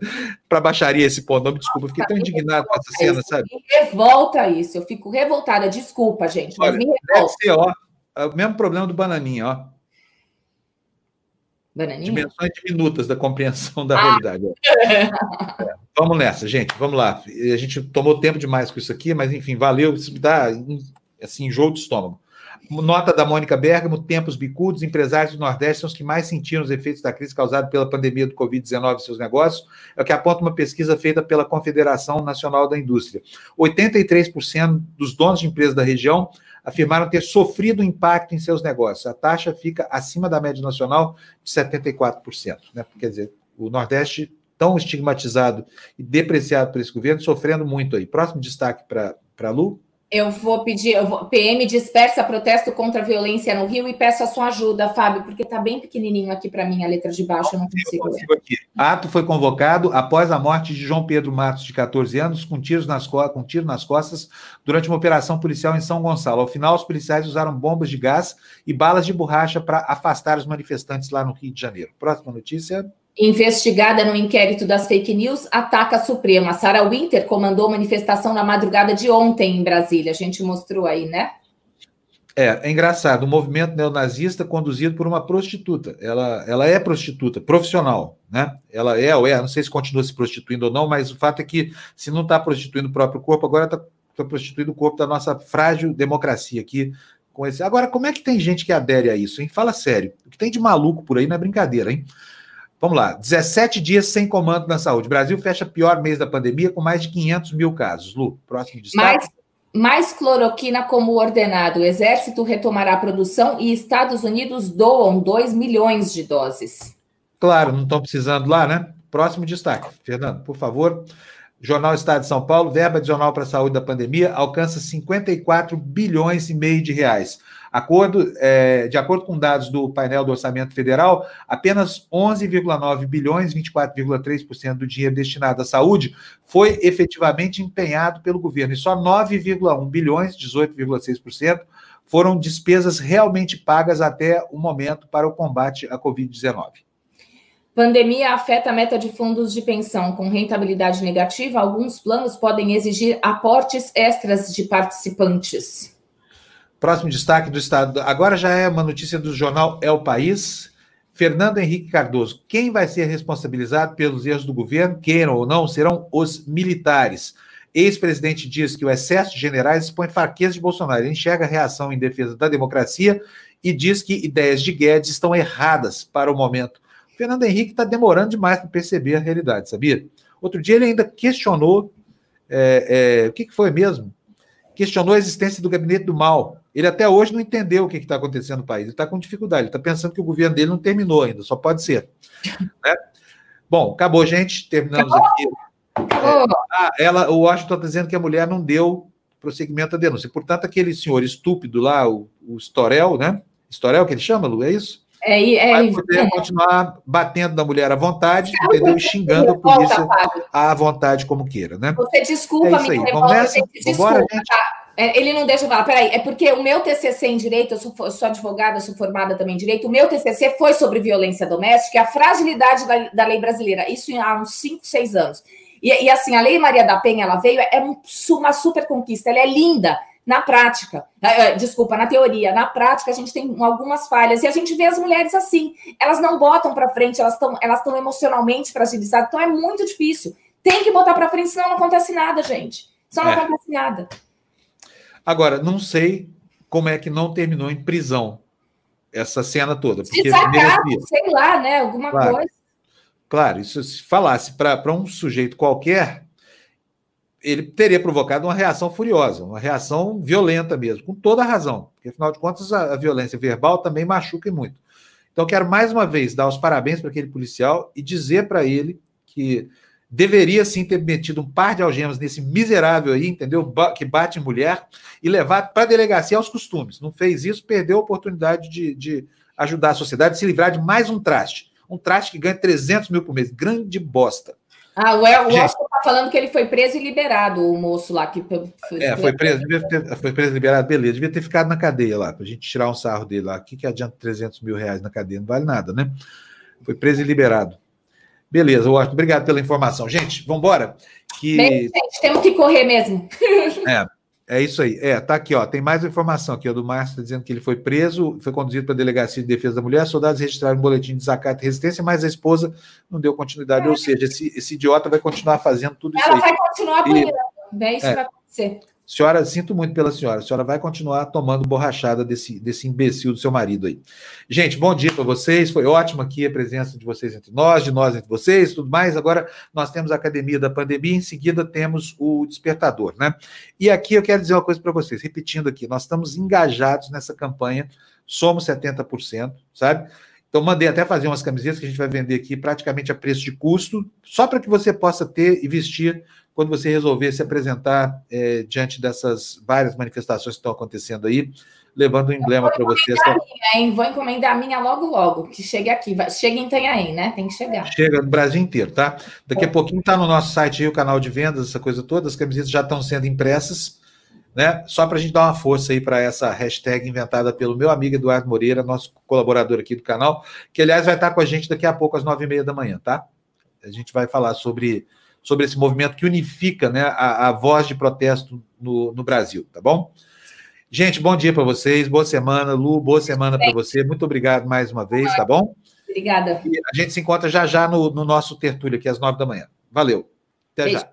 para baixaria esse ponto, não me desculpa, fiquei tão indignado com essa cena, sabe? revolta isso, eu fico revoltada, desculpa, gente, mas Olha, me revolta. Ser, ó, é o mesmo problema do bananinha, ó. Bananinha? Dimensões diminutas da compreensão da ah. realidade. <laughs> É. Vamos nessa, gente, vamos lá. A gente tomou tempo demais com isso aqui, mas enfim, valeu, isso me dá assim, jogo de estômago. Nota da Mônica Bergamo: tempos bicudos, empresários do Nordeste são os que mais sentiram os efeitos da crise causada pela pandemia do Covid-19 em seus negócios. É o que aponta uma pesquisa feita pela Confederação Nacional da Indústria. 83% dos donos de empresas da região afirmaram ter sofrido impacto em seus negócios. A taxa fica acima da média nacional de 74%. Né? Quer dizer, o Nordeste, tão estigmatizado e depreciado por esse governo, sofrendo muito aí. Próximo destaque para a Lu. Eu vou pedir, eu vou, PM dispersa protesto contra a violência no Rio e peço a sua ajuda, Fábio, porque está bem pequenininho aqui para mim a letra de baixo, eu não consigo. Eu consigo. Ato foi convocado após a morte de João Pedro Matos, de 14 anos, com tiros nas, com tiro nas costas durante uma operação policial em São Gonçalo. Ao final, os policiais usaram bombas de gás e balas de borracha para afastar os manifestantes lá no Rio de Janeiro. Próxima notícia investigada no inquérito das fake news, ataca a Suprema. Sarah Winter comandou manifestação na madrugada de ontem em Brasília. A gente mostrou aí, né? É, é engraçado, um movimento neonazista conduzido por uma prostituta. Ela, ela é prostituta, profissional, né? Ela é ou é, não sei se continua se prostituindo ou não, mas o fato é que se não está prostituindo o próprio corpo, agora está tá prostituindo o corpo da nossa frágil democracia aqui. Com esse... Agora, como é que tem gente que adere a isso, hein? Fala sério. O que tem de maluco por aí não é brincadeira, hein? Vamos lá, 17 dias sem comando na saúde. Brasil fecha pior mês da pandemia com mais de 500 mil casos. Lu, próximo destaque. Mais, mais cloroquina como ordenado. O Exército retomará a produção e Estados Unidos doam 2 milhões de doses. Claro, não estão precisando lá, né? Próximo destaque. Fernando, por favor. Jornal Estado de São Paulo, verba adicional para a saúde da pandemia alcança 54 bilhões e meio de reais. Acordo, é, de acordo com dados do painel do Orçamento Federal, apenas 11,9 bilhões, 24,3% do dinheiro destinado à saúde foi efetivamente empenhado pelo governo, e só 9,1 bilhões, 18,6%, foram despesas realmente pagas até o momento para o combate à Covid-19. Pandemia afeta a meta de fundos de pensão com rentabilidade negativa. Alguns planos podem exigir aportes extras de participantes. Próximo destaque do Estado. Agora já é uma notícia do jornal É o País. Fernando Henrique Cardoso. Quem vai ser responsabilizado pelos erros do governo, queiram ou não, serão os militares. Ex-presidente diz que o excesso de generais expõe fraqueza de Bolsonaro. Ele enxerga a reação em defesa da democracia e diz que ideias de Guedes estão erradas para o momento. Fernando Henrique está demorando demais para perceber a realidade, sabia? Outro dia ele ainda questionou é, é, o que, que foi mesmo? Questionou a existência do gabinete do mal. Ele até hoje não entendeu o que está acontecendo no país. Ele está com dificuldade. Ele está pensando que o governo dele não terminou ainda. Só pode ser. Né? Bom, acabou, gente. Terminamos acabou. aqui. É, ah, ela, o Washington está dizendo que a mulher não deu prosseguimento à denúncia. Portanto, aquele senhor estúpido lá, o, o Storel, né? Storel que ele chama, Lu? É isso? É, é, vai poder é. continuar batendo na mulher à vontade, entendeu? E xingando a polícia à vontade, como queira, né? Você desculpa, é isso aí. Vamos nessa? Vambora, gente. Tá? É, ele não deixa eu falar, peraí, é porque o meu TCC em direito, eu sou, sou, advogada, sou formada também em direito, o meu TCC foi sobre violência doméstica e a fragilidade da, da, lei brasileira, isso há uns 5, 6 anos. E, e, assim, a Lei Maria da Penha, ela veio, é uma super conquista, ela é linda na prática, é, é, desculpa, na teoria, na prática a gente tem algumas falhas e a gente vê as mulheres assim, elas não botam para frente, elas estão elas estão emocionalmente fragilizadas, então é muito difícil. Tem que botar para frente, senão não acontece nada, gente. Só não é. acontece nada. Agora, não sei como é que não terminou em prisão essa cena toda. Porque Desacato, sei lá, né? Alguma claro, coisa. Claro, isso se falasse para um sujeito qualquer, ele teria provocado uma reação furiosa, uma reação violenta mesmo, com toda a razão, porque afinal de contas a, a violência verbal também machuca muito. Então, quero mais uma vez dar os parabéns para aquele policial e dizer para ele que deveria sim ter metido um par de algemas nesse miserável aí, entendeu? Que bate em mulher e levar para a delegacia aos costumes. Não fez isso, perdeu a oportunidade de, de ajudar a sociedade a se livrar de mais um traste. Um traste que ganha 300 mil por mês. Grande bosta. Ah, o Elton está falando que ele foi preso e liberado, o moço lá que. É, foi preso, ter, foi preso e liberado, beleza. Devia ter ficado na cadeia lá, para a gente tirar um sarro dele lá. O que, que adianta 300 mil reais na cadeia? Não vale nada, né? Foi preso e liberado. Beleza, Washington, obrigado pela informação. Gente, vamos embora. Que... Bem, gente, temos que correr mesmo. É, <laughs> é isso aí. É, tá aqui, ó. Tem mais informação aqui, ó, do Márcio tá dizendo que ele foi preso, foi conduzido para a Delegacia de Defesa da Mulher, soldados registraram um boletim de desacato e resistência, mas a esposa não deu continuidade. É. Ou seja, esse, esse, idiota vai continuar fazendo tudo Ela isso aí. Ela vai continuar apanhando. E... É isso é. vai acontecer. Senhora, sinto muito pela senhora. A senhora vai continuar tomando borrachada desse, desse imbecil do seu marido aí. Gente, bom dia para vocês. Foi ótimo aqui a presença de vocês entre nós, de nós entre vocês, tudo mais. Agora nós temos a Academia da Pandemia, em seguida temos o Despertador, né? E aqui eu quero dizer uma coisa para vocês, repetindo aqui, nós estamos engajados nessa campanha, somos 70%, sabe? Então, mandei até fazer umas camisetas que a gente vai vender aqui praticamente a preço de custo, só para que você possa ter e vestir quando você resolver se apresentar é, diante dessas várias manifestações que estão acontecendo aí, levando um emblema para vocês. Minha? Vou encomendar a minha logo, logo, que chegue aqui. Chega em Itanhaém, né? Tem que chegar. Chega no Brasil inteiro, tá? Daqui a pouquinho está no nosso site aí o canal de vendas, essa coisa toda. As camisetas já estão sendo impressas, né? Só para a gente dar uma força aí para essa hashtag inventada pelo meu amigo Eduardo Moreira, nosso colaborador aqui do canal, que aliás vai estar com a gente daqui a pouco às nove e meia da manhã, tá? A gente vai falar sobre sobre esse movimento que unifica né, a, a voz de protesto no, no Brasil, tá bom? Gente, bom dia para vocês, boa semana, Lu, boa semana para você. Muito obrigado mais uma vez, tá bom? Obrigada. E a gente se encontra já já no, no nosso tertúlio aqui às nove da manhã. Valeu. Até Beijo. já.